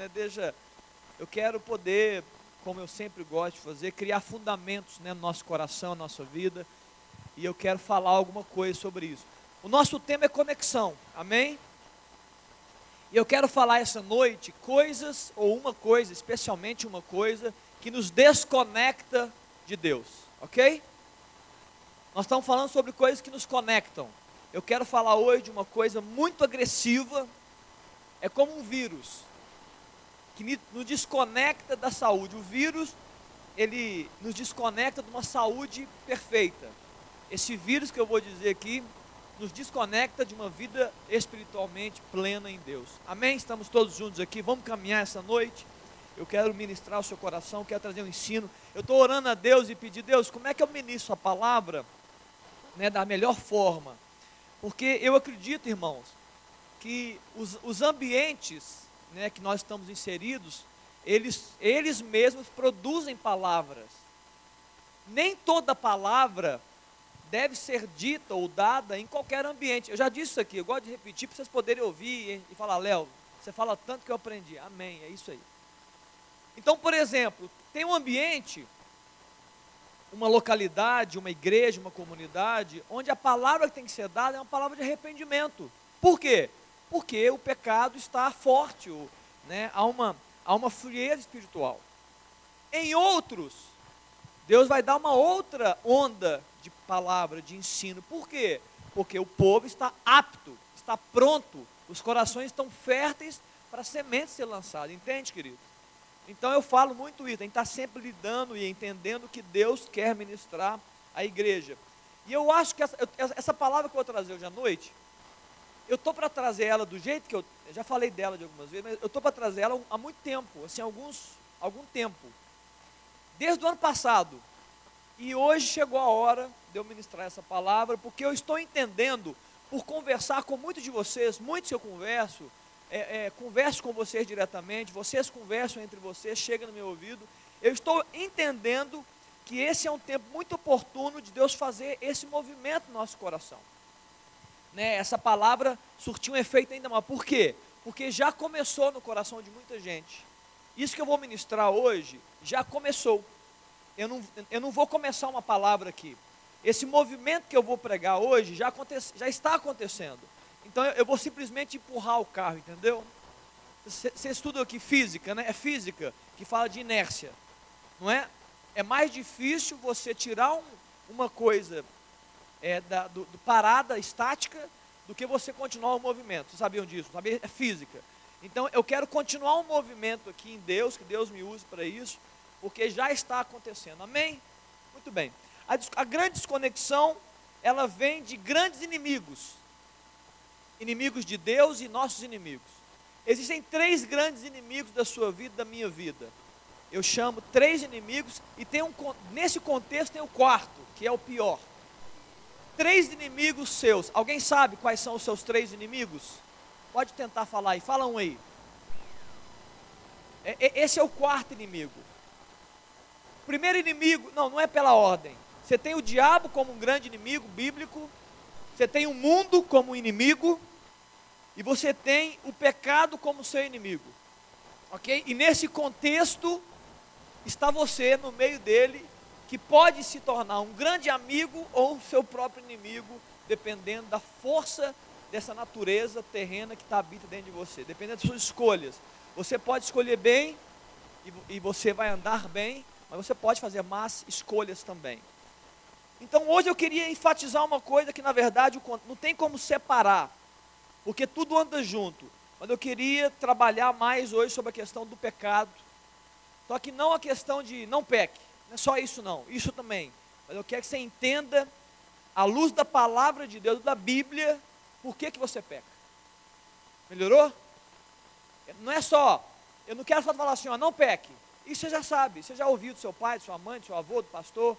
né? Deixa, eu quero poder, como eu sempre gosto de fazer, criar fundamentos né, no nosso coração, na nossa vida. E eu quero falar alguma coisa sobre isso. O nosso tema é conexão, amém? E eu quero falar essa noite coisas, ou uma coisa, especialmente uma coisa, que nos desconecta de Deus, ok? Nós estamos falando sobre coisas que nos conectam. Eu quero falar hoje de uma coisa muito agressiva, é como um vírus, que nos desconecta da saúde. O vírus, ele nos desconecta de uma saúde perfeita. Esse vírus que eu vou dizer aqui, nos desconecta de uma vida espiritualmente plena em Deus. Amém? Estamos todos juntos aqui, vamos caminhar essa noite. Eu quero ministrar o seu coração, quero trazer um ensino. Eu estou orando a Deus e pedir, Deus, como é que eu ministro a palavra né, da melhor forma? Porque eu acredito, irmãos, que os, os ambientes né, que nós estamos inseridos, eles, eles mesmos produzem palavras. Nem toda palavra deve ser dita ou dada em qualquer ambiente. Eu já disse isso aqui, eu gosto de repetir para vocês poderem ouvir e falar, Léo, você fala tanto que eu aprendi. Amém, é isso aí. Então, por exemplo, tem um ambiente, uma localidade, uma igreja, uma comunidade, onde a palavra que tem que ser dada é uma palavra de arrependimento. Por quê? Porque o pecado está forte, né? há, uma, há uma frieza espiritual. Em outros, Deus vai dar uma outra onda de palavra, de ensino. Por quê? Porque o povo está apto, está pronto, os corações estão férteis para a semente ser lançada. Entende, querido? Então eu falo muito isso, a gente está sempre lidando e entendendo que Deus quer ministrar a igreja. E eu acho que essa, essa palavra que eu vou trazer hoje à noite, eu estou para trazer ela do jeito que eu, eu, já falei dela de algumas vezes, mas eu estou para trazer ela há muito tempo, assim, alguns, algum tempo. Desde o ano passado, e hoje chegou a hora de eu ministrar essa palavra, porque eu estou entendendo, por conversar com muitos de vocês, muitos que eu converso, é, é, converso com vocês diretamente, vocês conversam entre vocês, chega no meu ouvido, eu estou entendendo que esse é um tempo muito oportuno de Deus fazer esse movimento no nosso coração. Né, essa palavra surtiu um efeito ainda maior. Por quê? Porque já começou no coração de muita gente. Isso que eu vou ministrar hoje já começou eu não, eu não vou começar uma palavra aqui. Esse movimento que eu vou pregar hoje já, acontece, já está acontecendo. Então eu, eu vou simplesmente empurrar o carro, entendeu? Você estuda aqui física, né? É física que fala de inércia, não é? É mais difícil você tirar um, uma coisa é, da, do, do parada estática do que você continuar o movimento. Vocês sabiam disso? Sabia? É física. Então eu quero continuar um movimento aqui em Deus, que Deus me use para isso porque já está acontecendo. Amém? Muito bem. A, a grande desconexão, ela vem de grandes inimigos. Inimigos de Deus e nossos inimigos. Existem três grandes inimigos da sua vida, da minha vida. Eu chamo três inimigos e tem um, nesse contexto tem o quarto, que é o pior. Três inimigos seus. Alguém sabe quais são os seus três inimigos? Pode tentar falar aí, fala um aí. É, é, esse é o quarto inimigo primeiro inimigo, não, não é pela ordem. Você tem o diabo como um grande inimigo bíblico, você tem o mundo como inimigo, e você tem o pecado como seu inimigo. Ok? E nesse contexto, está você no meio dele, que pode se tornar um grande amigo ou seu próprio inimigo, dependendo da força dessa natureza terrena que está habita dentro de você, dependendo das suas escolhas. Você pode escolher bem e, e você vai andar bem, mas você pode fazer más escolhas também. Então hoje eu queria enfatizar uma coisa que na verdade não tem como separar, porque tudo anda junto. Mas eu queria trabalhar mais hoje sobre a questão do pecado. Só que não a questão de não peque, não é só isso não, isso também. Mas eu quero que você entenda, à luz da palavra de Deus, da Bíblia, por que, que você peca. Melhorou? Não é só, eu não quero só falar assim, ó, não peque. Isso você já sabe, você já ouviu do seu pai, do sua mãe, do seu avô, do pastor.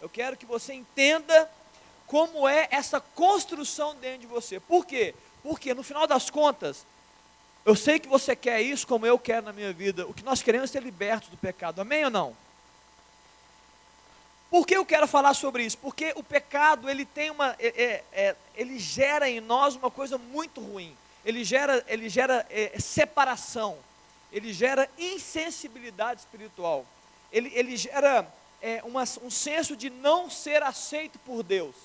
Eu quero que você entenda como é essa construção dentro de você. Por quê? Porque no final das contas, eu sei que você quer isso como eu quero na minha vida. O que nós queremos é ser libertos do pecado. Amém ou não? Por que eu quero falar sobre isso? Porque o pecado ele tem uma, é, é, é ele gera em nós uma coisa muito ruim. Ele gera, ele gera é, separação ele gera insensibilidade espiritual, ele, ele gera é, uma, um senso de não ser aceito por Deus.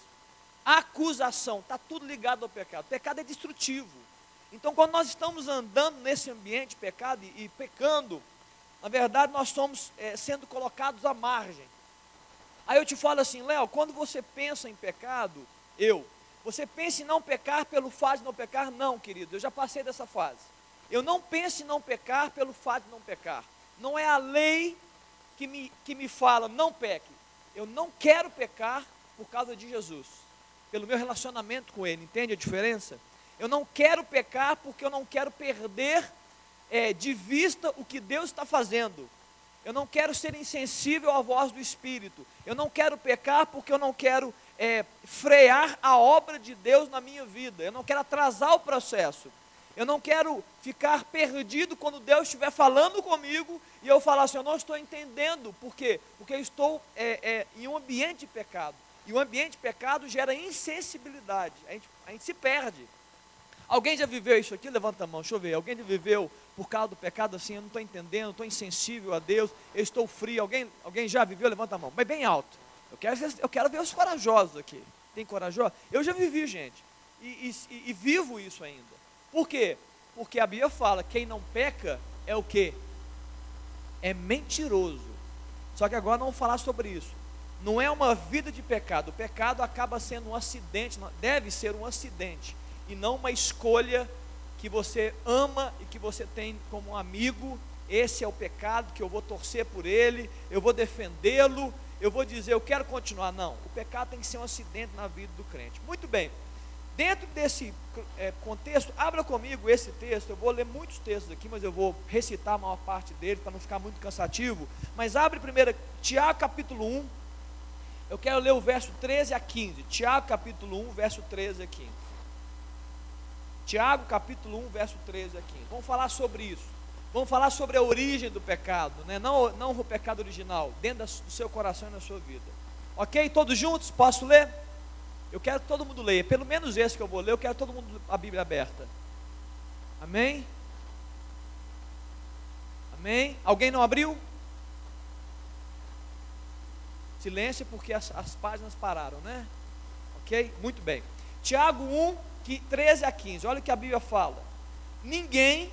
Acusação, está tudo ligado ao pecado. O pecado é destrutivo. Então, quando nós estamos andando nesse ambiente pecado e, e pecando, na verdade, nós estamos é, sendo colocados à margem. Aí eu te falo assim, Léo, quando você pensa em pecado, eu, você pensa em não pecar pelo fato de não pecar? Não, querido, eu já passei dessa fase. Eu não penso em não pecar pelo fato de não pecar. Não é a lei que me, que me fala, não peque. Eu não quero pecar por causa de Jesus, pelo meu relacionamento com Ele, entende a diferença? Eu não quero pecar porque eu não quero perder é, de vista o que Deus está fazendo. Eu não quero ser insensível à voz do Espírito. Eu não quero pecar porque eu não quero é, frear a obra de Deus na minha vida. Eu não quero atrasar o processo. Eu não quero ficar perdido quando Deus estiver falando comigo e eu falar assim: eu não estou entendendo. Por quê? Porque eu estou é, é, em um ambiente de pecado. E o ambiente de pecado gera insensibilidade. A gente, a gente se perde. Alguém já viveu isso aqui? Levanta a mão, deixa eu ver. Alguém já viveu por causa do pecado assim? Eu não estou entendendo, estou insensível a Deus, eu estou frio. Alguém, alguém já viveu? Levanta a mão, mas bem alto. Eu quero, ver, eu quero ver os corajosos aqui. Tem corajosos? Eu já vivi, gente. E, e, e vivo isso ainda. Por quê? Porque a Bíblia fala: quem não peca é o que? É mentiroso. Só que agora não vamos falar sobre isso. Não é uma vida de pecado. O pecado acaba sendo um acidente, deve ser um acidente e não uma escolha que você ama e que você tem como amigo. Esse é o pecado que eu vou torcer por ele, eu vou defendê-lo, eu vou dizer, eu quero continuar. Não, o pecado tem que ser um acidente na vida do crente. Muito bem, dentro desse é, contexto, abra comigo esse texto. Eu vou ler muitos textos aqui, mas eu vou recitar a maior parte dele para não ficar muito cansativo. Mas abre primeiro, Tiago capítulo 1. Eu quero ler o verso 13 a 15. Tiago capítulo 1, verso 13 a 15. Tiago capítulo 1, verso 13 a 15. Vamos falar sobre isso. Vamos falar sobre a origem do pecado, né? não, não o pecado original, dentro do seu coração e na sua vida. Ok? Todos juntos? Posso ler? Eu quero que todo mundo leia, pelo menos esse que eu vou ler, eu quero todo mundo a Bíblia aberta. Amém? Amém? Alguém não abriu? Silêncio porque as, as páginas pararam, né? Ok? Muito bem. Tiago 1, 13 a 15, olha o que a Bíblia fala. Ninguém,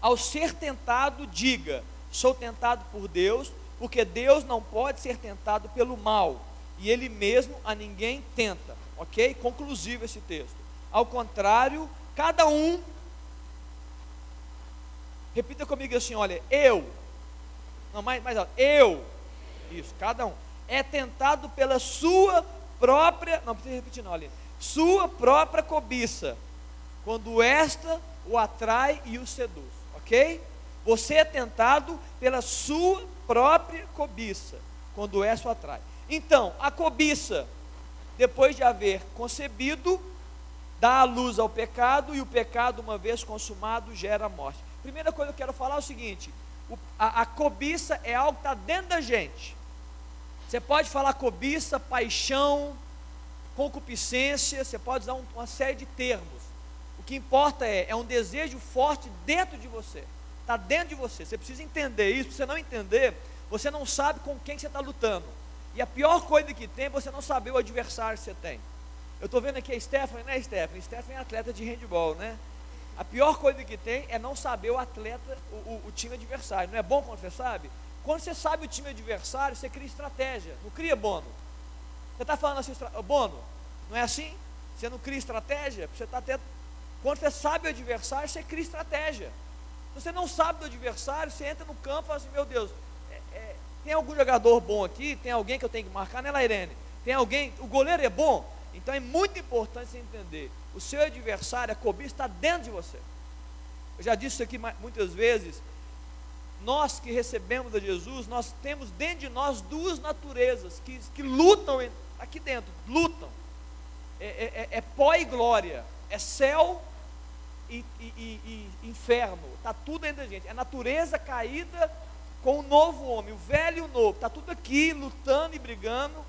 ao ser tentado, diga: sou tentado por Deus, porque Deus não pode ser tentado pelo mal, e Ele mesmo a ninguém tenta. Ok? Conclusivo esse texto. Ao contrário, cada um, repita comigo assim: olha, eu, não mais, mais alto, eu, isso, cada um, é tentado pela sua própria, não precisa repetir, não, ali sua própria cobiça, quando esta o atrai e o seduz, ok? Você é tentado pela sua própria cobiça, quando esta o atrai. Então, a cobiça, depois de haver concebido, dá a luz ao pecado, e o pecado, uma vez consumado, gera a morte. Primeira coisa que eu quero falar é o seguinte: a, a cobiça é algo que está dentro da gente. Você pode falar cobiça, paixão, concupiscência, você pode usar um, uma série de termos. O que importa é, é um desejo forte dentro de você. Está dentro de você. Você precisa entender isso. Se você não entender, você não sabe com quem você está lutando. E a pior coisa que tem é você não saber o adversário que você tem. Eu estou vendo aqui a Stephanie, né, Stephanie? Stephanie é atleta de handball, né? A pior coisa que tem é não saber o atleta, o, o, o, time adversário. Não é bom quando você sabe? Quando você sabe o time adversário, você cria estratégia. Não cria bono. Você está falando assim, Bono, não é assim? Você não cria estratégia? Você está até. Quando você sabe o adversário, você cria estratégia. Se você não sabe do adversário, você entra no campo e fala assim, meu Deus, é, é, tem algum jogador bom aqui? Tem alguém que eu tenho que marcar, né, Lairene? Tem alguém, o goleiro é bom? Então é muito importante você entender. O seu adversário, a cobiça, está dentro de você. Eu já disse isso aqui muitas vezes. Nós que recebemos a Jesus, nós temos dentro de nós duas naturezas que, que lutam aqui dentro, lutam. É, é, é, é pó e glória, é céu e, e, e, inferno, está tudo dentro da gente. É natureza caída com o novo homem, o velho e o novo, está tudo aqui lutando e brigando.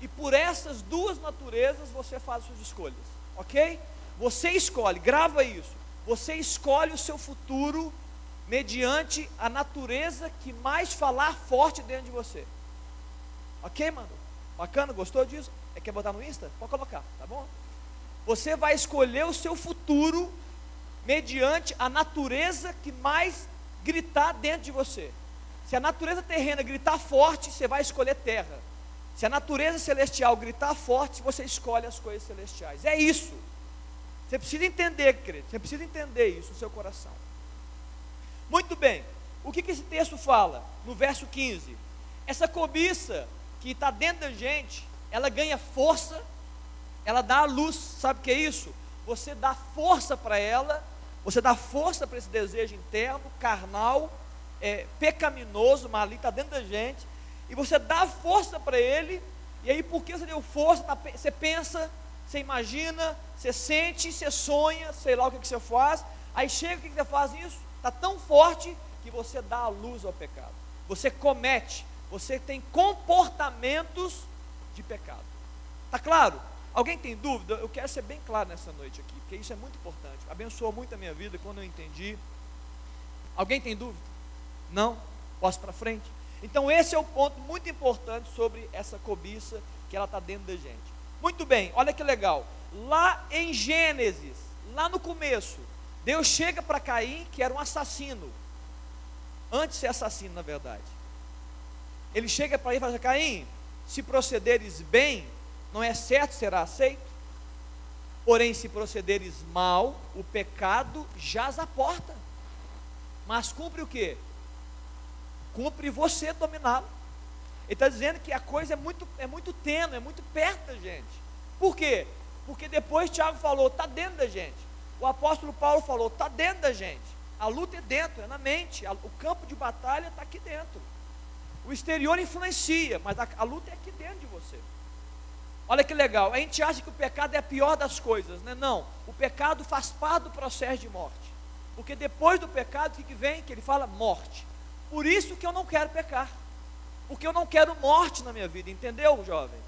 E por essas duas naturezas você faz suas escolhas, ok? Você escolhe, grava isso. Você escolhe o seu futuro mediante a natureza que mais falar forte dentro de você. Ok, mano? Bacana? Gostou disso? É quer botar no Insta? Pode colocar, tá bom? Você vai escolher o seu futuro mediante a natureza que mais gritar dentro de você. Se a natureza terrena gritar forte, você vai escolher terra. Se a natureza celestial gritar forte, você escolhe as coisas celestiais. É isso. Você precisa entender, querido. Você precisa entender isso no seu coração. Muito bem. O que, que esse texto fala? No verso 15. Essa cobiça que está dentro da gente, ela ganha força, ela dá a luz. Sabe o que é isso? Você dá força para ela, você dá força para esse desejo interno, carnal, é, pecaminoso, maligno, está dentro da gente, e você dá força para ele, e aí porque você deu força, tá, você pensa, você imagina, você sente, você sonha, sei lá o que, que você faz, aí chega o que, que você faz isso? Está tão forte que você dá a luz ao pecado. Você comete, você tem comportamentos de pecado. Está claro? Alguém tem dúvida? Eu quero ser bem claro nessa noite aqui, porque isso é muito importante. Abençoou muito a minha vida quando eu entendi. Alguém tem dúvida? Não? Posso para frente? Então esse é o ponto muito importante sobre essa cobiça que ela está dentro da gente. Muito bem, olha que legal. Lá em Gênesis, lá no começo, Deus chega para Caim, que era um assassino. Antes de ser assassino, na verdade. Ele chega para ele e fala: assim, Caim, se procederes bem, não é certo será aceito. Porém, se procederes mal, o pecado jaz a porta. Mas cumpre o que? Cumpre você dominá-lo. Ele está dizendo que a coisa é muito, é muito tênue, é muito perto da gente. Por quê? Porque depois Tiago falou, está dentro da gente. O apóstolo Paulo falou, está dentro da gente. A luta é dentro, é na mente. O campo de batalha está aqui dentro. O exterior influencia, mas a, a luta é aqui dentro de você. Olha que legal, a gente acha que o pecado é a pior das coisas, né? Não, o pecado faz parte do processo de morte. Porque depois do pecado, o que, vem? Que ele fala morte. Por isso que eu não quero pecar. Porque eu não quero morte na minha vida, entendeu, jovem?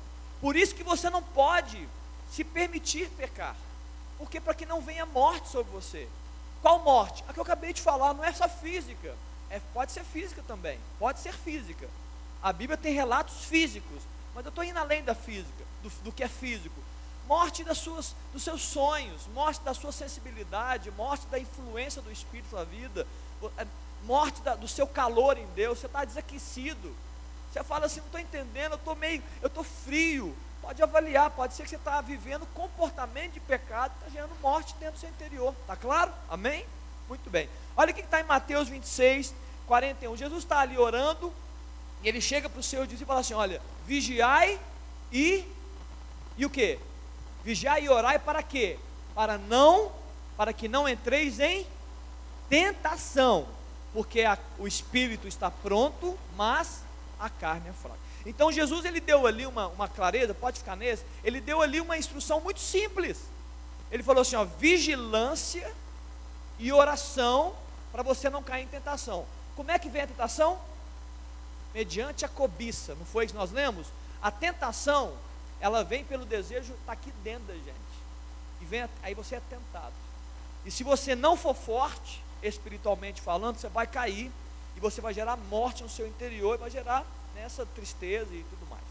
Por isso que você não pode se permitir pecar. Porque para que não venha morte sobre você. Qual morte? A que eu acabei de falar, não é só física. É, pode ser física também. Pode ser física. A Bíblia tem relatos físicos. Mas eu estou indo além da física, do, do que é físico. Morte das suas, dos seus sonhos, morte da sua sensibilidade, morte da influência do Espírito na vida, é, morte da, do seu calor em Deus. Você está desaquecido. Você fala assim, não estou entendendo, eu estou meio, eu estou frio. Pode avaliar, pode ser que você está vivendo comportamento de pecado, está gerando morte dentro do seu interior. Está claro? Amém? Muito bem. Olha o que está em Mateus 26, 41. Jesus está ali orando, e ele chega para os seus e fala assim: olha, vigiai e e o que? Vigiai e orai para quê? Para não, para que não entreis em tentação, porque a, o espírito está pronto, mas a carne é fraca. Então Jesus ele deu ali uma, uma clareza, pode ficar nesse, ele deu ali uma instrução muito simples. Ele falou assim: ó, vigilância e oração para você não cair em tentação. Como é que vem a tentação? mediante a cobiça, não foi isso que nós lemos? A tentação, ela vem pelo desejo, está aqui dentro da gente. E vem, aí você é tentado. E se você não for forte, espiritualmente falando, você vai cair e você vai gerar morte no seu interior, vai gerar nessa tristeza e tudo mais.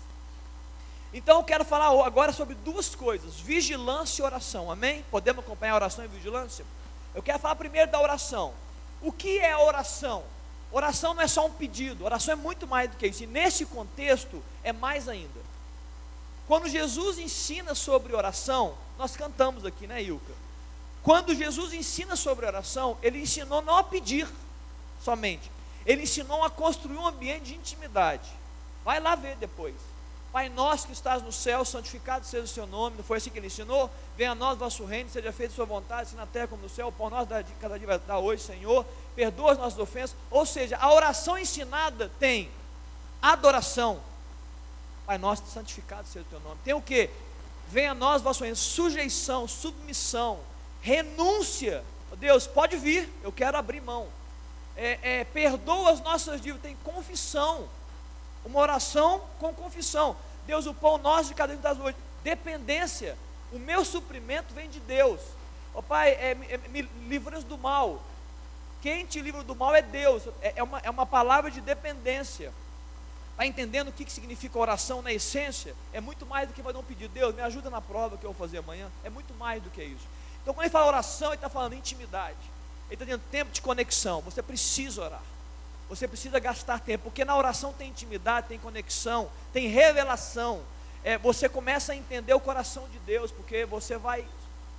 Então eu quero falar agora sobre duas coisas: vigilância e oração. Amém? Podemos acompanhar oração e vigilância? Eu quero falar primeiro da oração. O que é oração? Oração não é só um pedido, oração é muito mais do que isso. E nesse contexto é mais ainda. Quando Jesus ensina sobre oração, nós cantamos aqui, né, Ilka? Quando Jesus ensina sobre oração, ele ensinou não a pedir somente, ele ensinou a construir um ambiente de intimidade. Vai lá ver depois. Pai nosso que estás no céu, santificado seja o seu nome. Não foi assim que ele ensinou? Venha a nós vosso reino, seja feita sua vontade, assim na terra como no céu. Pão nosso cada dia dar hoje, Senhor. Perdoa as nossas ofensas. Ou seja, a oração ensinada tem adoração. Pai nosso, santificado seja o teu nome. Tem o que? Venha a nós vosso reino, sujeição, submissão, renúncia. Oh, Deus, pode vir, eu quero abrir mão. É, é, perdoa as nossas dívidas, tem confissão. Uma oração com confissão. Deus, o pão nosso de cada dia das hoje. Dependência. O meu suprimento vem de Deus. Ó oh, Pai, é, é, me livra do mal. Quem te livra do mal é Deus. É, é uma, é uma palavra de dependência. Está entendendo o que, que significa oração na essência? É muito mais do que dar um pedido. Deus, me ajuda na prova que eu vou fazer amanhã. É muito mais do que isso. Então, quando ele fala oração, ele está falando intimidade. Ele está dizendo tempo de conexão. Você precisa orar. Você precisa gastar tempo. Porque na oração tem intimidade, tem conexão, tem revelação. É, você começa a entender o coração de Deus. Porque você vai,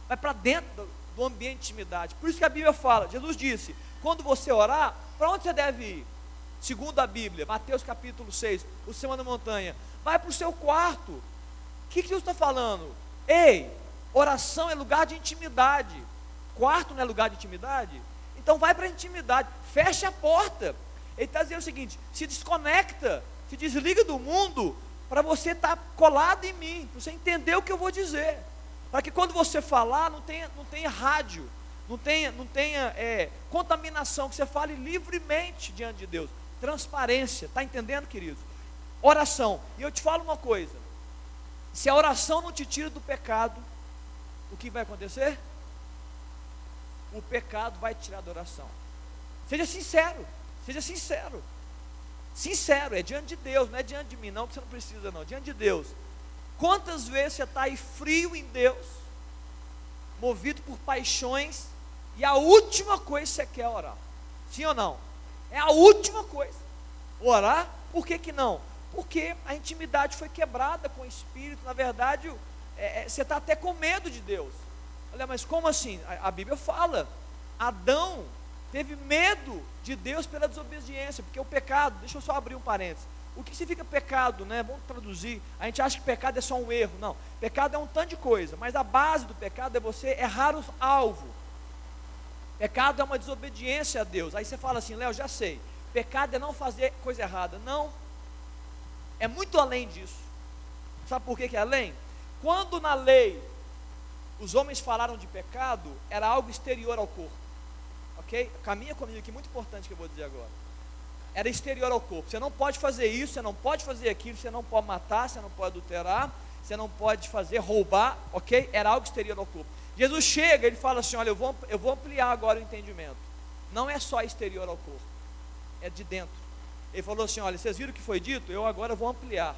vai para dentro do, do ambiente de intimidade. Por isso que a Bíblia fala. Jesus disse: quando você orar, para onde você deve ir? Segundo a Bíblia, Mateus capítulo 6, o Senhor da Montanha, vai para o seu quarto. O que, que Deus está falando? Ei, oração é lugar de intimidade. Quarto não é lugar de intimidade? Então vai para a intimidade, fecha a porta. Ele está dizendo o seguinte: se desconecta, se desliga do mundo, para você estar tá colado em mim, para você entender o que eu vou dizer. Para que quando você falar, não tenha, não tenha rádio, não tenha, não tenha é, contaminação, que você fale livremente diante de Deus transparência, está entendendo, querido? Oração. E eu te falo uma coisa: se a oração não te tira do pecado, o que vai acontecer? O pecado vai te tirar da oração. Seja sincero, seja sincero. Sincero, é diante de Deus, não é diante de mim, não, que você não precisa, não, diante de Deus. Quantas vezes você está aí frio em Deus, movido por paixões, e a última coisa que você quer é orar? Sim ou não? É a última coisa. Orar, por que, que não? Porque a intimidade foi quebrada com o Espírito. Na verdade, é, é, você está até com medo de Deus. Olha, mas como assim? A, a Bíblia fala: Adão teve medo de Deus pela desobediência, porque o pecado, deixa eu só abrir um parênteses. O que significa pecado, né? Vamos traduzir. A gente acha que pecado é só um erro. Não. Pecado é um tanto de coisa, mas a base do pecado é você errar o alvo. Pecado é uma desobediência a Deus. Aí você fala assim, Léo, já sei. Pecado é não fazer coisa errada. Não. É muito além disso. Sabe por que, que é além? Quando na lei os homens falaram de pecado, era algo exterior ao corpo. Ok? Caminha comigo aqui, muito importante que eu vou dizer agora. Era exterior ao corpo. Você não pode fazer isso, você não pode fazer aquilo, você não pode matar, você não pode adulterar, você não pode fazer roubar, ok? Era algo exterior ao corpo. Jesus chega, ele fala assim: Olha, eu vou, eu vou ampliar agora o entendimento. Não é só exterior ao corpo, é de dentro. Ele falou assim: Olha, vocês viram o que foi dito? Eu agora vou ampliar.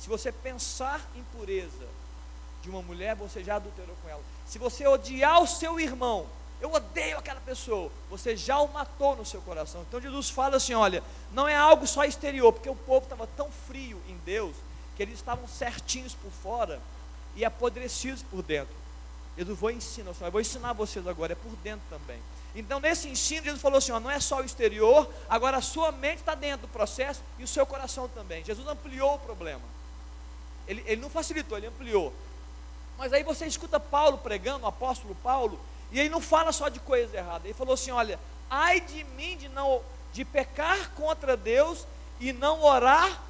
Se você pensar em pureza de uma mulher, você já adulterou com ela. Se você odiar o seu irmão, eu odeio aquela pessoa, você já o matou no seu coração. Então Jesus fala assim: olha, não é algo só exterior, porque o povo estava tão frio em Deus, que eles estavam certinhos por fora e apodrecidos por dentro. Jesus vou ensinar, eu vou ensinar vocês agora, é por dentro também. Então, nesse ensino, Jesus falou assim: ó, não é só o exterior, agora a sua mente está dentro do processo e o seu coração também. Jesus ampliou o problema. Ele, ele não facilitou, ele ampliou. Mas aí você escuta Paulo pregando, o apóstolo Paulo, e ele não fala só de coisas erradas. Ele falou assim: olha, ai de mim de não de pecar contra Deus e não orar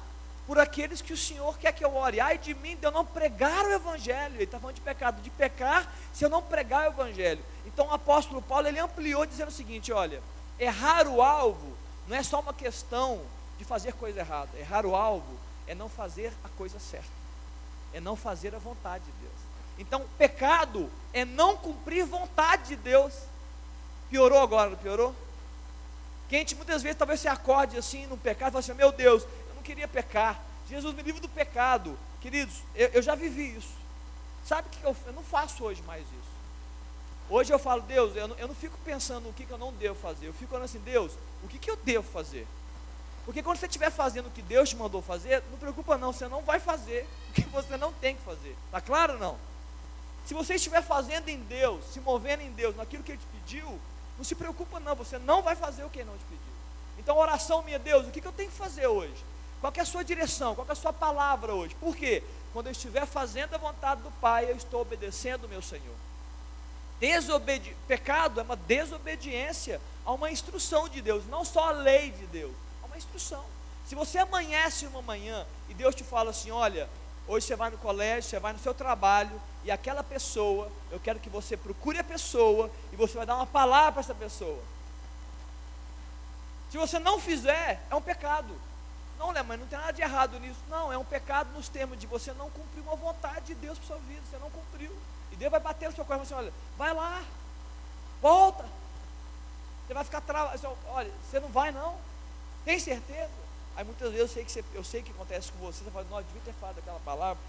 por aqueles que o Senhor quer que eu ore. Ai de mim de eu não pregar o Evangelho. Ele está falando de pecado, de pecar se eu não pregar o Evangelho. Então o apóstolo Paulo ele ampliou dizendo o seguinte: olha, errar o alvo não é só uma questão de fazer coisa errada. Errar o alvo é não fazer a coisa certa, é não fazer a vontade de Deus. Então, pecado é não cumprir vontade de Deus. Piorou agora, não piorou? Que a gente muitas vezes talvez se acorde assim no pecado e fala assim: meu Deus, queria pecar. Jesus me livre do pecado. Queridos, eu, eu já vivi isso. Sabe o que eu, eu não faço hoje mais isso? Hoje eu falo, Deus, eu não, eu não fico pensando o que, que, eu não devo fazer. Eu fico falando assim, Deus, o que, que eu devo fazer? Porque quando você estiver fazendo o que Deus te mandou fazer, não preocupa não, você não vai fazer o que você não tem que fazer. Está claro não? Se você estiver fazendo em Deus, se movendo em Deus, naquilo que Ele te pediu, não se preocupa não, você não vai fazer o que Ele não te pediu. Então, oração minha, Deus, o que, que eu tenho que fazer hoje? Qual é a sua direção? Qual é a sua palavra hoje? Por quê? Quando eu estiver fazendo a vontade do Pai, eu estou obedecendo meu Senhor. Desobedi pecado é uma desobediência a uma instrução de Deus, não só a lei de Deus, é uma instrução. Se você amanhece uma manhã e Deus te fala assim: olha, hoje você vai no colégio, você vai no seu trabalho, e aquela pessoa, eu quero que você procure a pessoa e você vai dar uma palavra para essa pessoa. Se você não fizer, é um pecado. Não, né, mas não tem nada de errado nisso. Não, é um pecado nos termos de você não cumprir uma vontade de Deus para sua vida. Você não cumpriu. E Deus vai bater no seu coração assim: olha, vai lá, volta. Você vai ficar travado. Olha, você não vai não? Tem certeza? Aí muitas vezes eu sei que, você, eu sei que acontece com você, você fala, não, devia ter falado aquela palavra,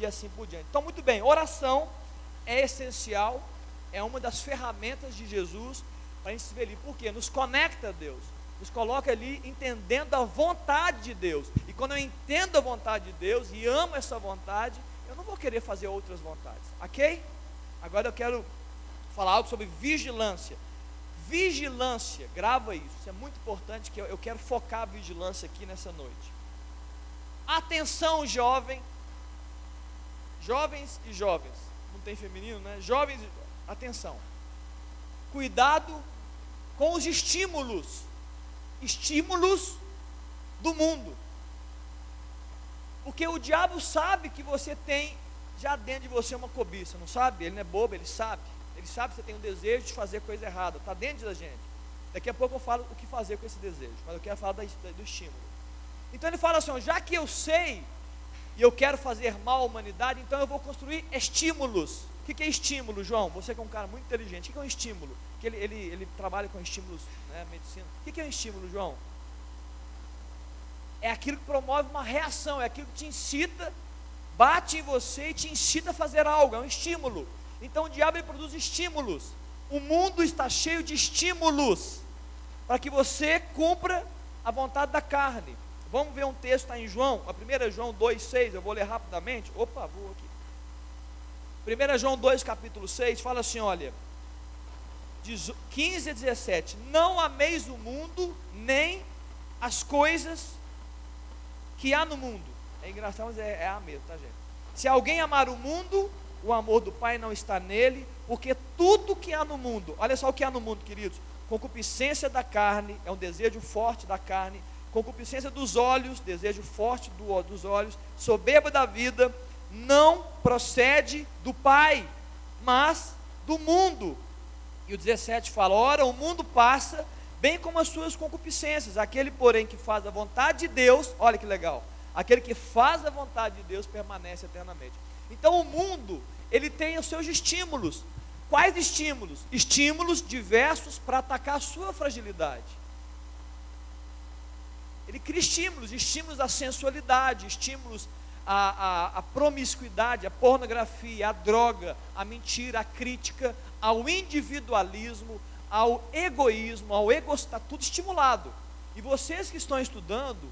e assim por diante. Então, muito bem, oração é essencial, é uma das ferramentas de Jesus para a gente se ver ali. Por quê? Nos conecta a Deus, nos coloca ali entendendo a vontade de Deus. E quando eu entendo a vontade de Deus e amo essa vontade, eu não vou querer fazer outras vontades, ok? Agora eu quero falar algo sobre vigilância. Vigilância, grava isso, isso é muito importante que eu, eu quero focar a vigilância aqui nessa noite. Atenção, jovem, jovens e jovens, não tem feminino, né? Jovens, atenção. Cuidado com os estímulos, estímulos do mundo. Porque o diabo sabe que você tem já dentro de você uma cobiça, não sabe? Ele não é bobo, ele sabe. Ele sabe que você tem um desejo de fazer coisa errada, está dentro da gente. Daqui a pouco eu falo o que fazer com esse desejo, mas eu quero falar do estímulo. Então ele fala assim: já que eu sei e eu quero fazer mal à humanidade, então eu vou construir estímulos. O que é estímulo, João? Você que é um cara muito inteligente, o que é um estímulo? Que ele, ele, ele trabalha com estímulos, né, medicina. O que é um estímulo, João? É aquilo que promove uma reação, é aquilo que te incita, bate em você e te incita a fazer algo, é um estímulo. Então o diabo produz estímulos. O mundo está cheio de estímulos para que você cumpra a vontade da carne. Vamos ver um texto está em João, a 1 João 2,6, eu vou ler rapidamente. Opa, vou aqui. 1 João 2, capítulo 6, fala assim: olha, 15 a 17: Não ameis o mundo, nem as coisas que há no mundo. É engraçado, mas é, é tá, gente? Se alguém amar o mundo, o amor do Pai não está nele, porque tudo que há no mundo, olha só o que há no mundo, queridos: concupiscência da carne, é um desejo forte da carne, concupiscência dos olhos, desejo forte do, dos olhos, soberba da vida, não procede do Pai, mas do mundo. E o 17 fala: ora, o mundo passa, bem como as suas concupiscências, aquele, porém, que faz a vontade de Deus, olha que legal, aquele que faz a vontade de Deus permanece eternamente. Então o mundo, ele tem os seus estímulos. Quais estímulos? Estímulos diversos para atacar a sua fragilidade. Ele cria estímulos, estímulos à sensualidade, estímulos à, à, à promiscuidade, à pornografia, à droga, à mentira, à crítica, ao individualismo, ao egoísmo, ao ego, está tudo estimulado. E vocês que estão estudando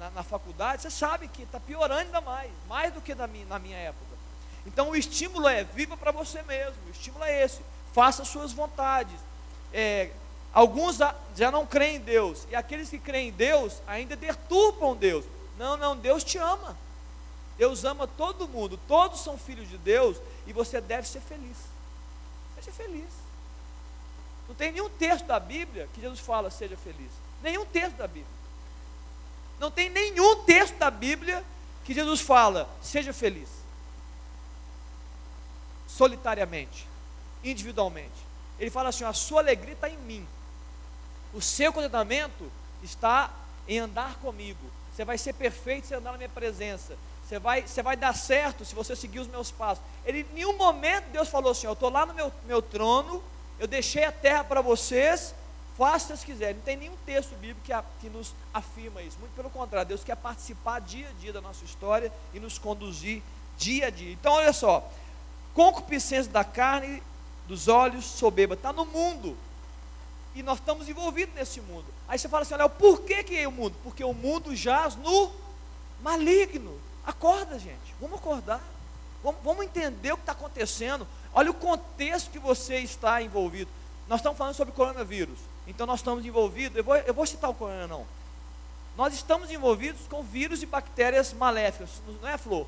na, na faculdade, você sabe que está piorando ainda mais, mais do que na minha, na minha época. Então o estímulo é viva para você mesmo, o estímulo é esse, faça suas vontades. É, alguns já não creem em Deus, e aqueles que creem em Deus ainda deturpam Deus. Não, não, Deus te ama. Deus ama todo mundo, todos são filhos de Deus e você deve ser feliz. Seja feliz. Não tem nenhum texto da Bíblia que Jesus fala seja feliz. Nenhum texto da Bíblia. Não tem nenhum texto da Bíblia que Jesus fala seja feliz solitariamente, individualmente. Ele fala assim: a sua alegria está em mim, o seu contentamento está em andar comigo. Você vai ser perfeito se andar na minha presença. Você vai, você vai dar certo se você seguir os meus passos. Ele, em nenhum momento Deus falou assim: Eu estou lá no meu, meu trono, eu deixei a terra para vocês, façam se vocês quiserem. Não tem nenhum texto bíblico que, que nos afirma isso. Muito pelo contrário, Deus quer participar dia a dia da nossa história e nos conduzir dia a dia. Então, olha só, concupiscência da carne, dos olhos, soberba. Está no mundo. E nós estamos envolvidos nesse mundo. Aí você fala assim: olha, por que, que é o mundo? Porque o mundo jaz no maligno. Acorda, gente. Vamos acordar. Vamos, vamos entender o que está acontecendo. Olha o contexto que você está envolvido. Nós estamos falando sobre coronavírus. Então nós estamos envolvidos. Eu vou, eu vou citar o corona, não. Nós estamos envolvidos com vírus e bactérias maléficas. Não é, Flor?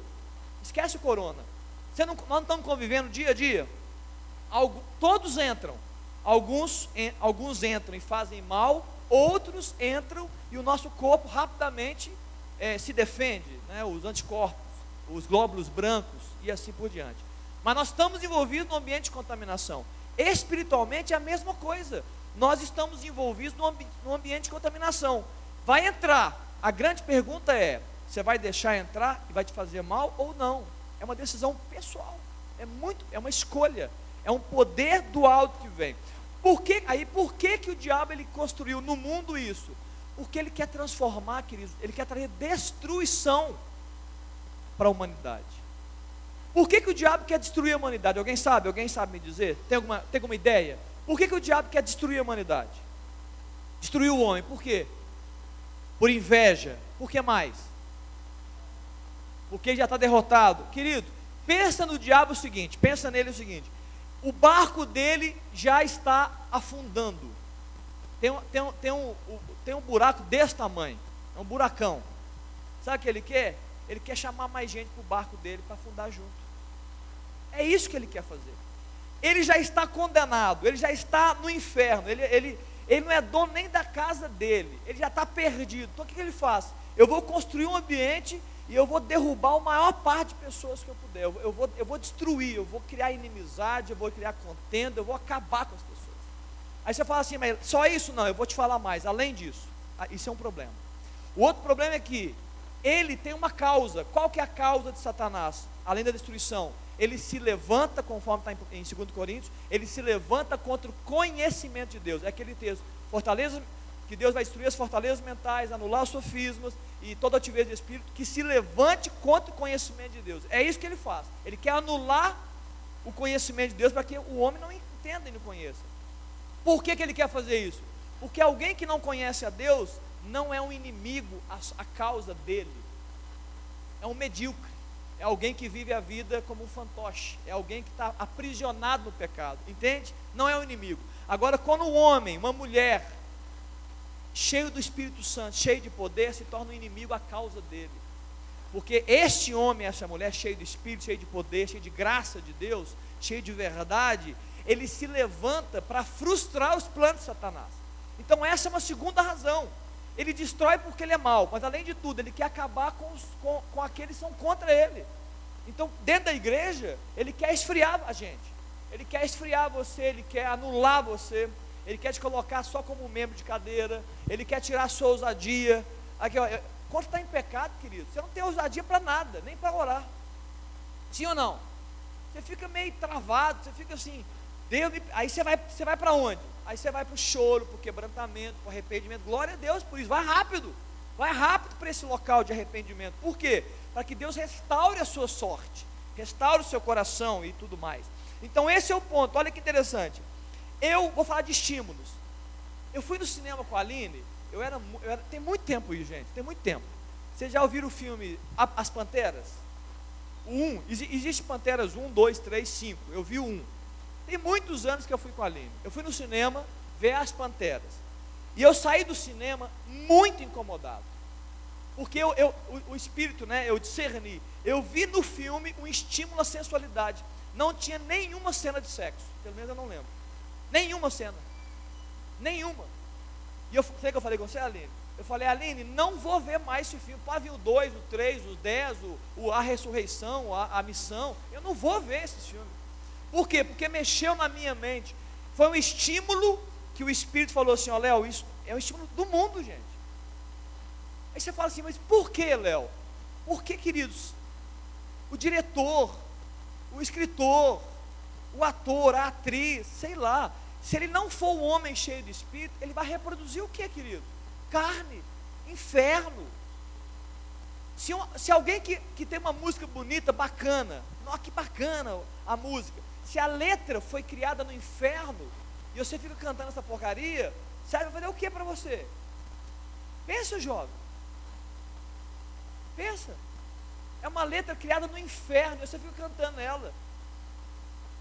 Esquece o corona. Não, nós não estamos convivendo dia a dia? Algo, todos entram. Alguns, alguns entram e fazem mal, outros entram e o nosso corpo rapidamente é, se defende, né? os anticorpos, os glóbulos brancos e assim por diante. Mas nós estamos envolvidos no ambiente de contaminação. Espiritualmente é a mesma coisa. Nós estamos envolvidos no, ambi no ambiente de contaminação. Vai entrar. A grande pergunta é: você vai deixar entrar e vai te fazer mal ou não? é uma decisão pessoal, é muito, é uma escolha, é um poder do alto que vem. Por que, aí por que, que o diabo ele construiu no mundo isso? Porque ele quer transformar, queridos, ele quer trazer destruição para a humanidade. Por que, que o diabo quer destruir a humanidade? Alguém sabe? Alguém sabe me dizer? Tem alguma, tem alguma ideia? Por que, que o diabo quer destruir a humanidade? Destruir o homem, por quê? Por inveja. Por que mais? Porque já está derrotado. Querido, pensa no diabo o seguinte: pensa nele o seguinte. O barco dele já está afundando. Tem, tem, tem, um, tem um buraco desse tamanho. É um buracão. Sabe o que ele quer? Ele quer chamar mais gente para o barco dele para afundar junto. É isso que ele quer fazer. Ele já está condenado, ele já está no inferno, ele, ele, ele não é dono nem da casa dele, ele já está perdido. Então o que, que ele faz? Eu vou construir um ambiente e eu vou derrubar a maior parte de pessoas que eu puder. Eu, vou, eu vou destruir, eu vou criar inimizade, eu vou criar contenda, eu vou acabar com as pessoas. Aí você fala assim, mas só isso não, eu vou te falar mais. Além disso, ah, isso é um problema. O outro problema é que ele tem uma causa. Qual que é a causa de Satanás? Além da destruição, ele se levanta, conforme está em, em 2 Coríntios, ele se levanta contra o conhecimento de Deus. É aquele texto, fortaleza, que Deus vai destruir as fortalezas mentais, anular os sofismas e toda altivez de espírito, que se levante contra o conhecimento de Deus. É isso que ele faz. Ele quer anular o conhecimento de Deus para que o homem não entenda e não conheça. Por que, que ele quer fazer isso? Porque alguém que não conhece a Deus não é um inimigo a, a causa dele, é um medíocre é alguém que vive a vida como um fantoche, é alguém que está aprisionado no pecado, entende? Não é o inimigo. Agora, quando um homem, uma mulher, cheio do Espírito Santo, cheio de poder, se torna um inimigo a causa dele. Porque este homem, essa mulher, cheio de Espírito, cheio de poder, cheio de graça de Deus, cheio de verdade, ele se levanta para frustrar os planos de Satanás. Então, essa é uma segunda razão. Ele destrói porque ele é mau, mas além de tudo, ele quer acabar com, os, com, com aqueles que são contra ele. Então, dentro da igreja, ele quer esfriar a gente. Ele quer esfriar você, ele quer anular você, ele quer te colocar só como membro de cadeira, ele quer tirar a sua ousadia. Aqui, ó, quando está em pecado, querido, você não tem ousadia para nada, nem para orar. Sim ou não? Você fica meio travado, você fica assim, Deus me... aí você vai, você vai para onde? Aí você vai para o choro, para o quebrantamento, para o arrependimento. Glória a Deus por isso. Vai rápido. Vai rápido para esse local de arrependimento. Por quê? Para que Deus restaure a sua sorte, restaure o seu coração e tudo mais. Então esse é o ponto. Olha que interessante. Eu vou falar de estímulos. Eu fui no cinema com a Aline. Eu era, eu era tem muito tempo isso, gente. Tem muito tempo. Vocês já ouviram o filme As Panteras? 1. Existe Panteras 1, 2, 3, 5. Eu vi 1. Tem muitos anos que eu fui com a Aline. Eu fui no cinema ver as Panteras. E eu saí do cinema muito incomodado. Porque eu, eu o, o, espírito, né, eu discerni. Eu vi no filme um estímulo à sensualidade. Não tinha nenhuma cena de sexo. Pelo menos eu não lembro. Nenhuma cena. Nenhuma. E eu sei que eu falei com você, Aline? Eu falei, Aline, não vou ver mais esse filme. Pode vir o 2, o 3, o 10, o, o, a ressurreição, a, a missão. Eu não vou ver esses filmes. Por quê? Porque mexeu na minha mente. Foi um estímulo que o Espírito falou assim: Ó, Léo, isso é um estímulo do mundo, gente. Aí você fala assim: Mas por que, Léo? Por que, queridos? O diretor, o escritor, o ator, a atriz, sei lá. Se ele não for um homem cheio de espírito, ele vai reproduzir o que, querido? Carne, inferno. Se, se alguém que, que tem uma música bonita, bacana, nossa, que bacana a música, se a letra foi criada no inferno e você fica cantando essa porcaria, serve fazer o que para você? Pensa, jovem. Pensa. É uma letra criada no inferno e você fica cantando ela.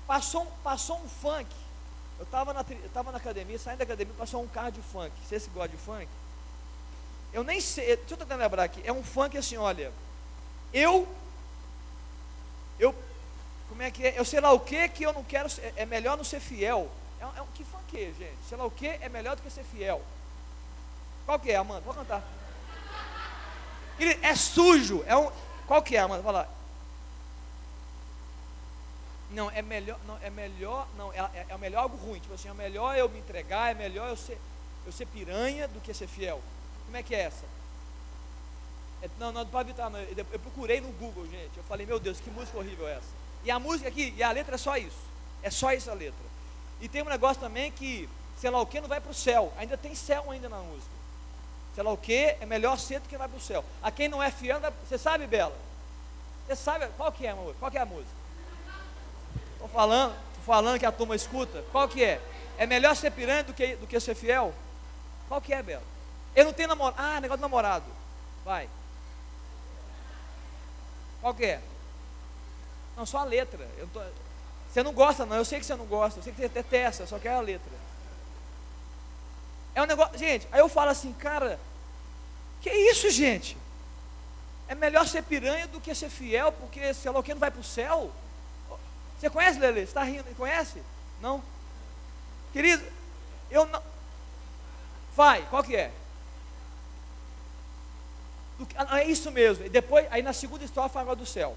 Passou, passou um funk. Eu estava na, eu na academia, saindo da academia, passou um carro de funk. Você se gosta de funk? Eu nem sei, deixa eu tentar lembrar aqui. É um funk assim, olha. Eu, eu como é que é? Eu sei lá o que que eu não quero, ser, é melhor não ser fiel. É, é, que funk é, gente? Sei lá o que é melhor do que ser fiel. Qual que é, Amanda? Vou cantar. é sujo. É um, qual que é, Amanda? Lá. Não, é melhor, não, é melhor, não, é, é, é melhor algo ruim. Tipo assim, é melhor eu me entregar, é melhor eu ser, eu ser piranha do que ser fiel. Como é que é essa? É, não, não, pode evitar, não. Eu, eu procurei no Google, gente. Eu falei, meu Deus, que música horrível é essa? E a música aqui, e a letra é só isso. É só essa letra. E tem um negócio também que, sei lá o que, não vai para o céu. Ainda tem céu ainda na música. Sei lá o que, é melhor ser do que vai para o céu. A quem não é fiel, você sabe, Bela? Você sabe qual que é, amor? Qual que é a música? Estou falando, tô falando que a turma escuta. Qual que é? É melhor ser piranha do que, do que ser fiel? Qual que é, Bela? Eu não tenho namorado. Ah, negócio de namorado. Vai. Qual que é? Não, só a letra. Tô... Você não gosta, não. Eu sei que você não gosta. Eu sei que você detesta. Só quer a letra. É um negócio. Gente, aí eu falo assim, cara. Que isso, gente? É melhor ser piranha do que ser fiel, porque sei lá o que não vai para o céu. Você conhece, Lele? Você está rindo? Conhece? Não? Querido, eu não. Vai, qual que é? Ah, é isso mesmo. E depois, aí na segunda história fala do céu.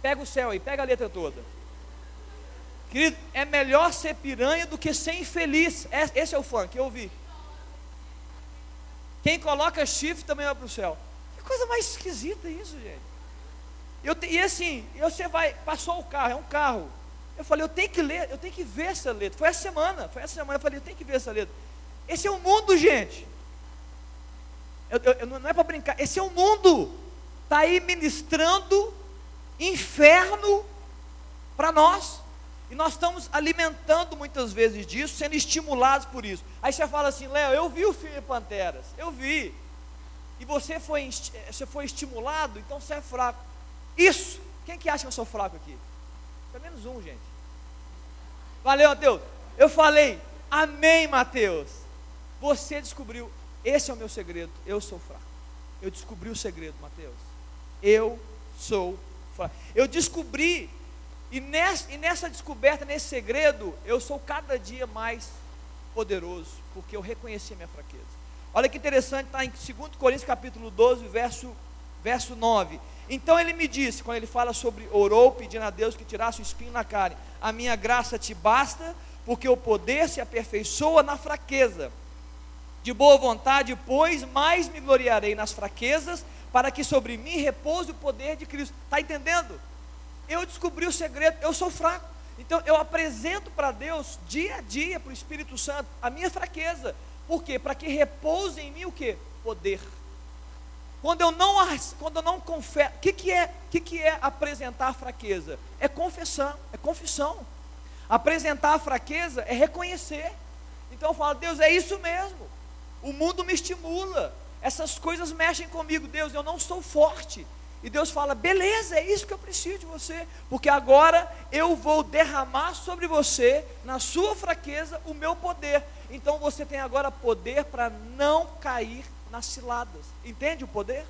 Pega o céu aí, pega a letra toda. Querido, é melhor ser piranha do que ser infeliz. Esse é o funk, eu ouvi. Quem coloca chifre também vai para o céu. Que coisa mais esquisita isso, gente. Eu e assim, você vai, passou o carro, é um carro. Eu falei, eu tenho que ler, eu tenho que ver essa letra. Foi essa semana, foi essa semana, eu falei, eu tenho que ver essa letra. Esse é o mundo, gente. Eu, eu, não é para brincar, esse é o mundo. Está aí ministrando inferno para nós. E nós estamos alimentando muitas vezes disso, sendo estimulados por isso. Aí você fala assim, Léo, eu vi o filme Panteras, eu vi. E você foi, você foi estimulado, então você é fraco. Isso, quem que acha que eu sou fraco aqui? Pelo menos um, gente. Valeu, Mateus. Eu falei, amém, Mateus. Você descobriu, esse é o meu segredo, eu sou fraco. Eu descobri o segredo, Mateus. Eu sou fraco. Eu descobri e nessa, e nessa descoberta, nesse segredo, eu sou cada dia mais poderoso, porque eu reconheci a minha fraqueza. Olha que interessante, está em 2 Coríntios capítulo 12, verso, verso 9. Então ele me disse, quando ele fala sobre orou, pedindo a Deus que tirasse o espinho na carne, a minha graça te basta, porque o poder se aperfeiçoa na fraqueza. De boa vontade, pois, mais me gloriarei nas fraquezas, para que sobre mim repouse o poder de Cristo. Está entendendo? eu descobri o segredo, eu sou fraco. Então eu apresento para Deus dia a dia, para o Espírito Santo, a minha fraqueza. Por quê? Para que repouse em mim o que? Poder. Quando eu não, quando eu não confesso, o que, que, é, que, que é apresentar fraqueza? É confessão, é confissão. Apresentar a fraqueza é reconhecer. Então eu falo, Deus, é isso mesmo. O mundo me estimula. Essas coisas mexem comigo. Deus, eu não sou forte. E Deus fala: beleza, é isso que eu preciso de você, porque agora eu vou derramar sobre você, na sua fraqueza, o meu poder. Então você tem agora poder para não cair nas ciladas. Entende o poder?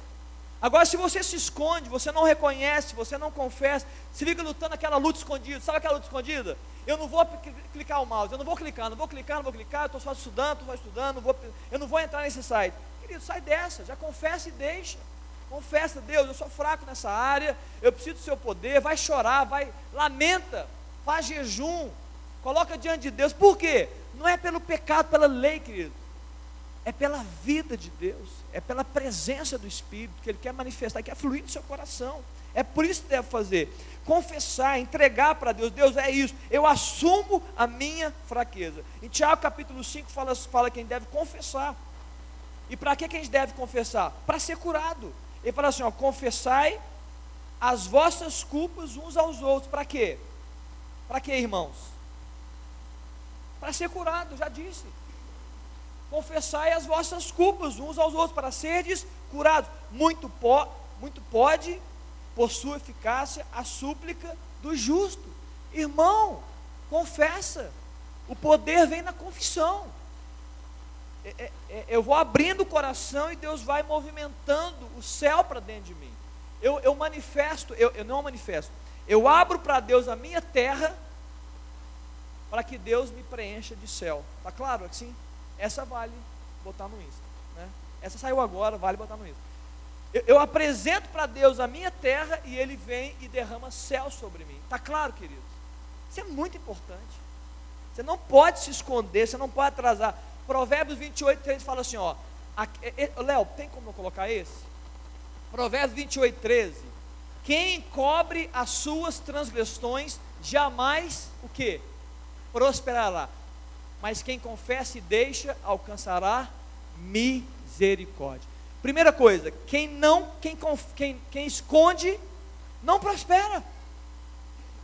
Agora, se você se esconde, você não reconhece, você não confessa, se fica lutando aquela luta escondida, sabe aquela luta escondida? Eu não vou clicar o mouse, eu não vou clicar, não vou clicar, não vou clicar, eu estou só estudando, estou só estudando, não vou, eu não vou entrar nesse site. Querido, sai dessa, já confessa e deixa. Confessa, Deus, eu sou fraco nessa área, eu preciso do seu poder, vai chorar, vai, lamenta, faz jejum, coloca diante de Deus. Por quê? Não é pelo pecado, pela lei, querido. É pela vida de Deus, é pela presença do Espírito que Ele quer manifestar, quer fluir no seu coração. É por isso que deve fazer. Confessar, entregar para Deus. Deus é isso. Eu assumo a minha fraqueza. Em Tiago capítulo 5 fala, fala quem deve confessar. E para que, que a gente deve confessar? Para ser curado. Ele fala assim: ó, confessai as vossas culpas uns aos outros. Para quê? Para quê, irmãos? Para ser curado, já disse. Confessai as vossas culpas uns aos outros, para seres curados. Muito, po muito pode, por sua eficácia, a súplica do justo. Irmão, confessa. O poder vem na confissão. É, é, é, eu vou abrindo o coração e Deus vai movimentando o céu para dentro de mim. Eu, eu manifesto, eu, eu não manifesto, eu abro para Deus a minha terra para que Deus me preencha de céu. Está claro assim? Essa vale botar no Insta. Né? Essa saiu agora, vale botar no Insta. Eu, eu apresento para Deus a minha terra e Ele vem e derrama céu sobre mim. Está claro, queridos? Isso é muito importante. Você não pode se esconder, você não pode atrasar. Provérbios 28, 13 fala assim: ó. Léo, tem como eu colocar esse? Provérbios 28, 13. Quem encobre as suas transgressões jamais o que? prosperará. Mas quem confessa e deixa alcançará misericórdia. Primeira coisa, quem não, quem, quem, quem esconde, não prospera.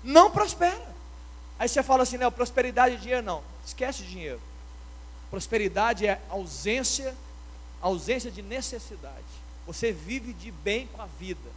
Não prospera. Aí você fala assim, não, prosperidade e dinheiro não. Esquece dinheiro. Prosperidade é ausência, ausência de necessidade. Você vive de bem com a vida.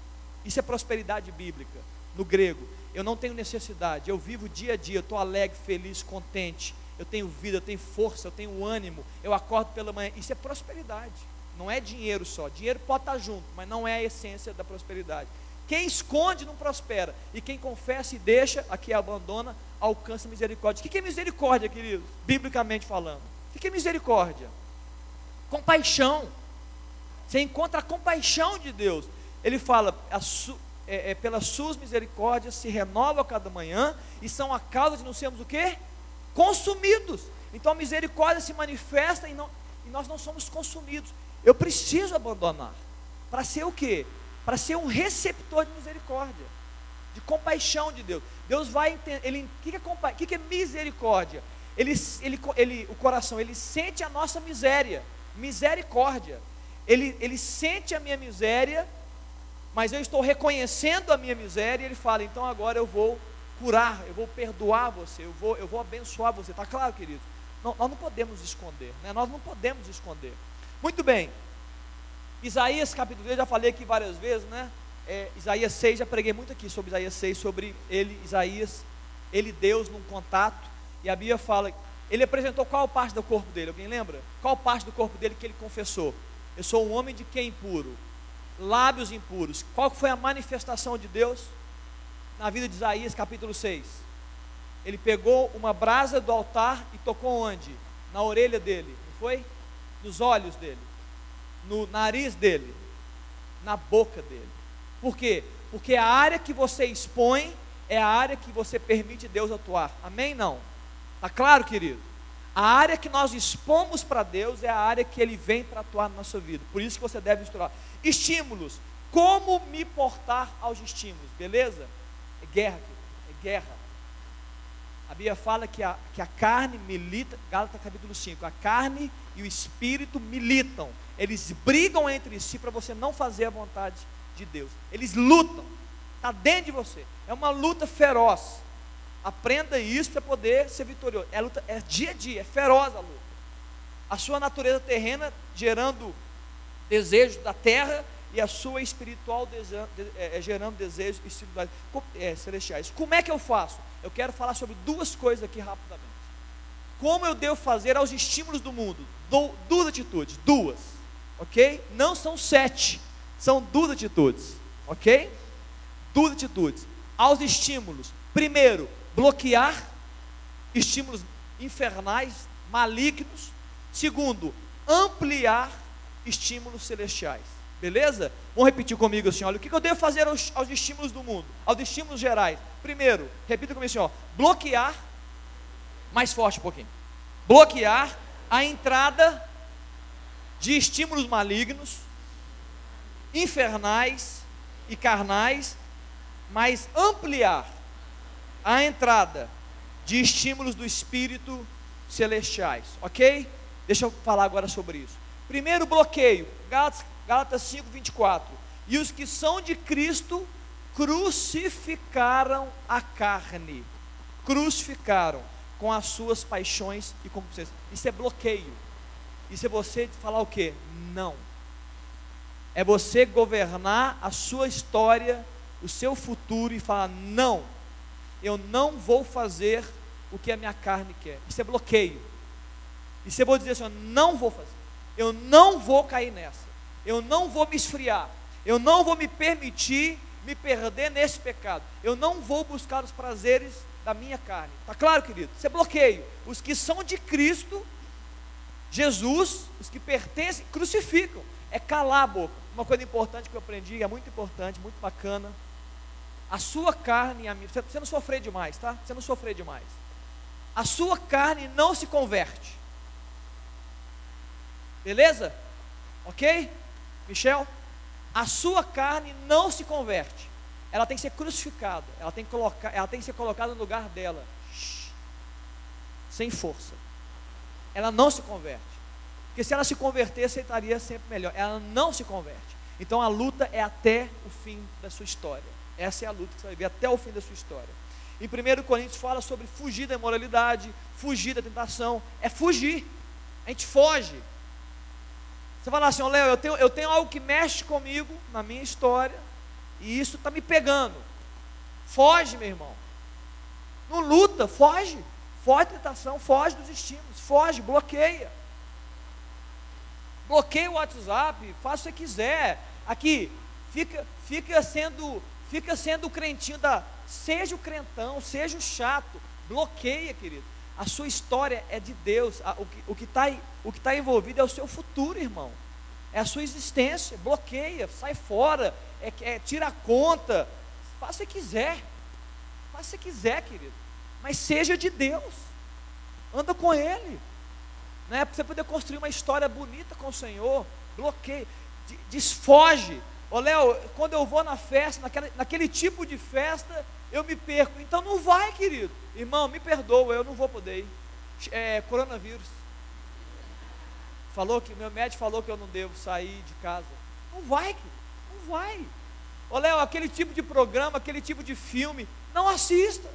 Isso é prosperidade bíblica, no grego. Eu não tenho necessidade, eu vivo dia a dia, estou alegre, feliz, contente. Eu tenho vida, eu tenho força, eu tenho ânimo. Eu acordo pela manhã. Isso é prosperidade. Não é dinheiro só. Dinheiro pode estar junto, mas não é a essência da prosperidade. Quem esconde não prospera. E quem confessa e deixa, aqui abandona, alcança misericórdia. O que é misericórdia, queridos? Biblicamente falando. O que é misericórdia? Compaixão. Você encontra a compaixão de Deus. Ele fala, su, é, é, pelas suas misericórdias se renova a cada manhã, e são a causa de não sermos o quê? Consumidos. Então a misericórdia se manifesta e, não, e nós não somos consumidos. Eu preciso abandonar. Para ser o quê? Para ser um receptor de misericórdia, de compaixão de Deus. Deus vai entender. Ele, o que, que, é, que, que é misericórdia? Ele, ele, ele, o coração, ele sente a nossa miséria. Misericórdia. Ele, ele sente a minha miséria, mas eu estou reconhecendo a minha miséria, e ele fala, então agora eu vou curar, eu vou perdoar você, eu vou, eu vou abençoar você. Está claro, querido? Não, nós não podemos esconder, né? nós não podemos esconder. Muito bem, Isaías capítulo 3, já falei aqui várias vezes, né? É, Isaías 6, já preguei muito aqui sobre Isaías 6, sobre ele, Isaías, ele Deus num contato, e a Bíblia fala, ele apresentou qual parte do corpo dele, alguém lembra? Qual parte do corpo dele que ele confessou? Eu sou um homem de quem impuro? Lábios impuros. Qual foi a manifestação de Deus na vida de Isaías capítulo 6? Ele pegou uma brasa do altar e tocou onde? Na orelha dele, não foi? Nos olhos dele no nariz dele, na boca dele. Por quê? Porque a área que você expõe é a área que você permite Deus atuar. Amém? Não. Está claro, querido? A área que nós expomos para Deus é a área que Ele vem para atuar na nossa vida. Por isso que você deve estudar. Estímulos. Como me portar aos estímulos? Beleza? É guerra, é guerra. A Bíblia fala que a, que a carne milita, Gálatas capítulo 5, a carne e o espírito militam. Eles brigam entre si para você não fazer a vontade de Deus. Eles lutam. Está dentro de você. É uma luta feroz. Aprenda isso para poder ser vitorioso. É, luta, é dia a dia, é feroz a luta. A sua natureza terrena gerando desejos da terra e a sua espiritual é, é, gerando desejos espirituais, é, celestiais. Como é que eu faço? Eu quero falar sobre duas coisas aqui rapidamente. Como eu devo fazer aos estímulos do mundo? duas atitudes, duas, ok? Não são sete, são duas atitudes, ok? Duas atitudes. Aos estímulos, primeiro, bloquear estímulos infernais, malignos. Segundo, ampliar estímulos celestiais. Beleza? Vamos repetir comigo assim: olha, o que eu devo fazer aos, aos estímulos do mundo, aos estímulos gerais? Primeiro, repita comigo assim: ó, bloquear, mais forte um pouquinho, bloquear a entrada de estímulos malignos, infernais e carnais, mas ampliar a entrada de estímulos do espírito celestiais, ok? Deixa eu falar agora sobre isso. Primeiro bloqueio, Gálatas Gálatas 5, 24. E os que são de Cristo crucificaram a carne. Crucificaram com as suas paixões e concupiscências. Isso é bloqueio. Isso é você falar o quê? Não. É você governar a sua história, o seu futuro e falar: não, eu não vou fazer o que a minha carne quer. Isso é bloqueio. E você vou dizer assim: eu não vou fazer. Eu não vou cair nessa eu não vou me esfriar, eu não vou me permitir me perder nesse pecado, eu não vou buscar os prazeres da minha carne. Está claro, querido? Isso é bloqueio. Os que são de Cristo, Jesus, os que pertencem, crucificam. É calar a boca. Uma coisa importante que eu aprendi, é muito importante, muito bacana. A sua carne a minha, você não sofrer demais, tá? Você não sofrer demais. A sua carne não se converte. Beleza? Ok? Michel, a sua carne não se converte. Ela tem que ser crucificada. Ela tem que, colocar, ela tem que ser colocada no lugar dela. sem força. Ela não se converte. Porque se ela se convertesse, estaria sempre melhor. Ela não se converte. Então a luta é até o fim da sua história. Essa é a luta que você vai ver até o fim da sua história. Em 1 Coríntios fala sobre fugir da imoralidade, fugir da tentação. É fugir. A gente foge. Você fala assim, oh, Léo, eu tenho, eu tenho algo que mexe comigo na minha história, e isso está me pegando. Foge, meu irmão. Não luta, foge. Foge da tentação, foge dos estímulos, foge, bloqueia. Bloqueia o WhatsApp, faça o que você quiser. Aqui, fica, fica sendo, fica sendo o crentinho da. Seja o crentão, seja o chato. Bloqueia, querido. A sua história é de Deus. O que está tá envolvido é o seu futuro, irmão. É a sua existência. Bloqueia, sai fora, é, é, tira a conta. Faça o que quiser. Faça o que quiser, querido. Mas seja de Deus. Anda com Ele. Né? Para você poder construir uma história bonita com o Senhor. Bloqueia. Desfoge. Ô Léo, quando eu vou na festa, naquela, naquele tipo de festa, eu me perco. Então não vai, querido. Irmão, me perdoa, eu não vou poder ir. É, coronavírus. Falou que, meu médico falou que eu não devo sair de casa. Não vai, querido. Não vai. Ô Léo, aquele tipo de programa, aquele tipo de filme, não assista.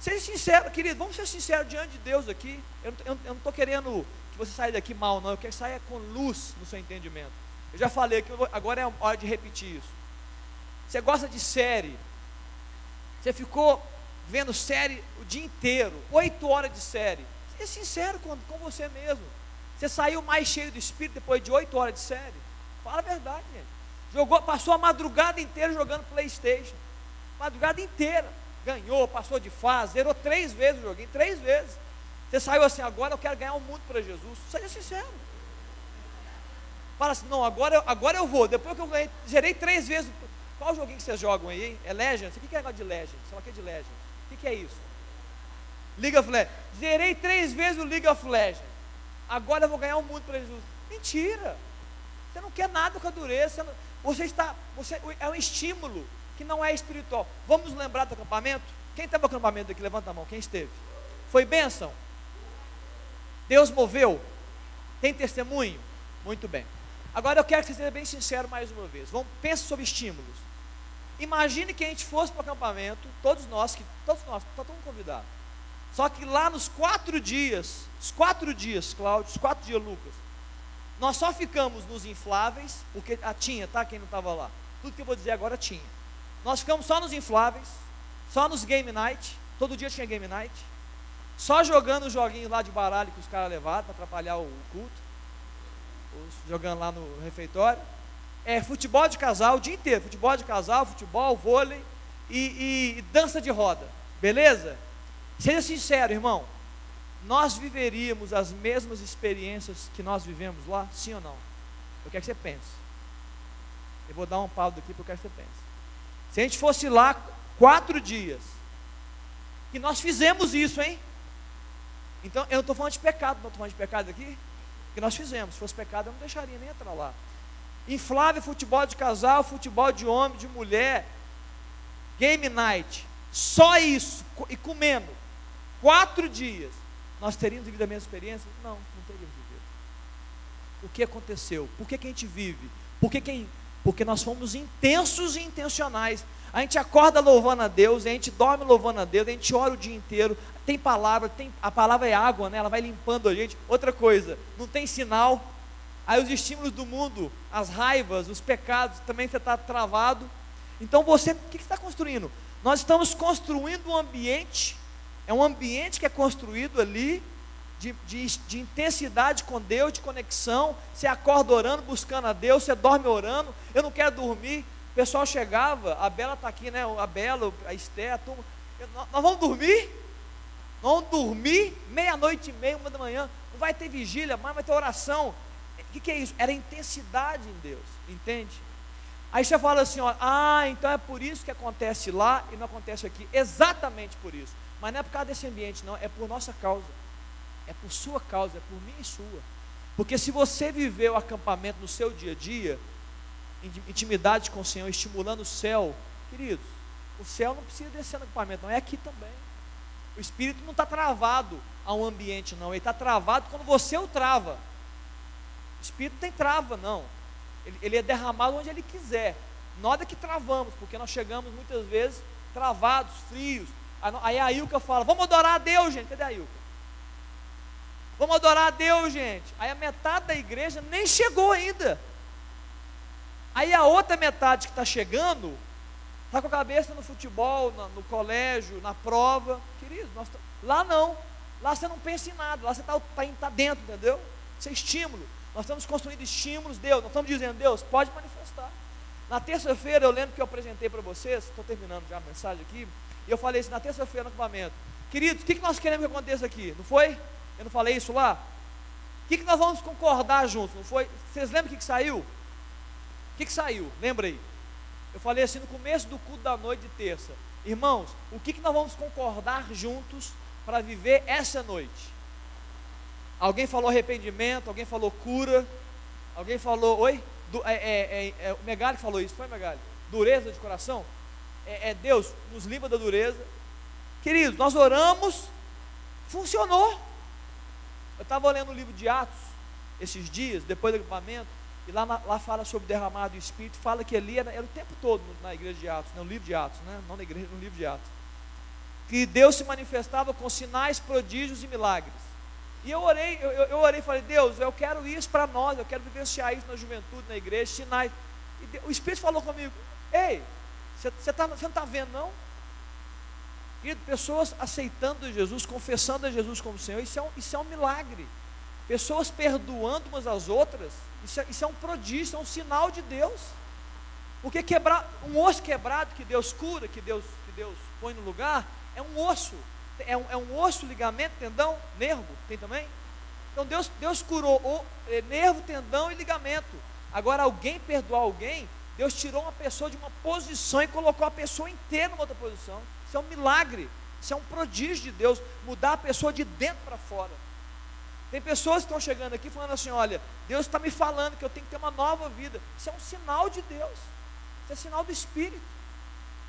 Seja sincero, querido, vamos ser sinceros diante de Deus aqui. Eu, eu, eu não estou querendo que você saia daqui mal, não. Eu quero que saia com luz no seu entendimento. Eu já falei que agora é hora de repetir isso. Você gosta de série? Você ficou vendo série o dia inteiro, oito horas de série. Seja sincero com, com você mesmo. Você saiu mais cheio do espírito depois de oito horas de série? Fala a verdade, gente. Jogou, passou a madrugada inteira jogando Playstation. Madrugada inteira. Ganhou, passou de fase, zerou três vezes o joguinho, três vezes. Você saiu assim, agora eu quero ganhar o um mundo para Jesus. Seja sincero. Fala assim, não, agora eu, agora eu vou. Depois que eu ganhei, zerei três vezes. Qual joguinho que vocês jogam aí, hein? É Legends? O que é negócio de Legends? Sei que é de Legends. O que é isso? League of Legends. Zerei três vezes o League of Legends. Agora eu vou ganhar o mundo para Jesus. Mentira. Você não quer nada com a dureza. Você, você está. Você, é um estímulo que não é espiritual. Vamos lembrar do acampamento? Quem estava no acampamento aqui? Levanta a mão. Quem esteve? Foi bênção? Deus moveu? Tem testemunho? Muito bem. Agora eu quero que você seja bem sincero mais uma vez. Vamos, pense sobre estímulos. Imagine que a gente fosse para o acampamento, todos nós, que, todos nós, está todo mundo convidado. Só que lá nos quatro dias, os quatro dias, Cláudio, os quatro dias, Lucas, nós só ficamos nos infláveis, porque ah, tinha, tá? Quem não estava lá. Tudo que eu vou dizer agora tinha. Nós ficamos só nos infláveis, só nos game night, todo dia tinha game night, só jogando o joguinho lá de baralho que os caras levaram para atrapalhar o culto jogando lá no refeitório. É futebol de casal o dia inteiro, futebol de casal, futebol, vôlei e, e, e dança de roda, beleza? Seja sincero, irmão, nós viveríamos as mesmas experiências que nós vivemos lá, sim ou não? Eu quero que você pense. Eu vou dar um pau daqui porque eu quero que você pense. Se a gente fosse lá quatro dias, que nós fizemos isso, hein? Então, eu não estou falando de pecado, não estou falando de pecado aqui que nós fizemos. Se fosse pecado, eu não deixaria nem entrar lá. Inflável futebol de casal, futebol de homem, de mulher, game night, só isso, e comendo, quatro dias, nós teríamos vivido a mesma experiência? Não, não teríamos vivido. O que aconteceu? Por que, que a gente vive? Por que quem? Porque nós fomos intensos e intencionais. A gente acorda louvando a Deus, a gente dorme louvando a Deus, a gente ora o dia inteiro. Tem palavra, tem, a palavra é água, né? ela vai limpando a gente. Outra coisa, não tem sinal. Aí os estímulos do mundo, as raivas, os pecados, também você está travado. Então você, o que, que você está construindo? Nós estamos construindo um ambiente, é um ambiente que é construído ali, de, de, de, intensidade com Deus, de conexão. Você acorda orando, buscando a Deus, você dorme orando. Eu não quero dormir pessoal chegava, a Bela está aqui, né? A Bela, a Esté, a turma. Nós vamos dormir? Nós vamos dormir meia-noite e meia, uma da manhã. Não vai ter vigília, mas vai ter oração. O que, que é isso? Era intensidade em Deus, entende? Aí você fala assim, ó, ah, então é por isso que acontece lá e não acontece aqui. Exatamente por isso. Mas não é por causa desse ambiente, não, é por nossa causa. É por sua causa, é por minha e sua. Porque se você viver o acampamento no seu dia a dia, intimidade com o Senhor, estimulando o céu, queridos, o céu não precisa descer no equipamento, não é aqui também. O espírito não está travado a um ambiente, não. Ele está travado quando você o trava. O espírito não tem trava, não. Ele, ele é derramado onde ele quiser. Nós é que travamos, porque nós chegamos muitas vezes travados, frios. Aí a Ilka fala: Vamos adorar a Deus, gente. Cadê a Ilka? Vamos adorar a Deus, gente. Aí a metade da igreja nem chegou ainda. Aí a outra metade que está chegando, está com a cabeça no futebol, no, no colégio, na prova. Querido, nós, lá não. Lá você não pensa em nada. Lá você está tá, tá dentro, entendeu? Isso é estímulo. Nós estamos construindo estímulos, Deus. Nós estamos dizendo, Deus, pode manifestar. Na terça-feira eu lembro que eu apresentei para vocês, estou terminando já a mensagem aqui, e eu falei isso na terça-feira no acampamento. Queridos, o que, que nós queremos que aconteça aqui? Não foi? Eu não falei isso lá? O que, que nós vamos concordar juntos? Não foi? Vocês lembram o que, que saiu? O que, que saiu? Lembra aí? Eu falei assim no começo do culto da noite de terça. Irmãos, o que, que nós vamos concordar juntos para viver essa noite? Alguém falou arrependimento, alguém falou cura, alguém falou, oi? Du, é, é, é, é o Megali falou isso, foi Megali? Dureza de coração? É, é Deus nos livra da dureza. Queridos, nós oramos, funcionou. Eu estava lendo o livro de Atos esses dias, depois do equipamento, e lá, lá fala sobre derramado do Espírito, fala que ali era, era o tempo todo na igreja de Atos, no livro de Atos, né? não na igreja, no livro de Atos. Que Deus se manifestava com sinais, prodígios e milagres. E eu orei, eu, eu orei e falei, Deus, eu quero isso para nós, eu quero vivenciar isso na juventude, na igreja, sinais. E Deus, o Espírito falou comigo, ei, você tá, não está vendo não? Querido, pessoas aceitando Jesus, confessando a Jesus como Senhor, isso é um, isso é um milagre. Pessoas perdoando umas às outras, isso é, isso é um prodígio, é um sinal de Deus. Porque quebrar, um osso quebrado que Deus cura, que Deus, que Deus põe no lugar, é um osso. É um, é um osso, ligamento, tendão, nervo, tem também? Então Deus, Deus curou o, é, nervo, tendão e ligamento. Agora, alguém perdoar alguém, Deus tirou uma pessoa de uma posição e colocou a pessoa inteira numa outra posição. Isso é um milagre. Isso é um prodígio de Deus, mudar a pessoa de dentro para fora. Tem pessoas que estão chegando aqui falando assim: olha, Deus está me falando que eu tenho que ter uma nova vida. Isso é um sinal de Deus. Isso é sinal do Espírito.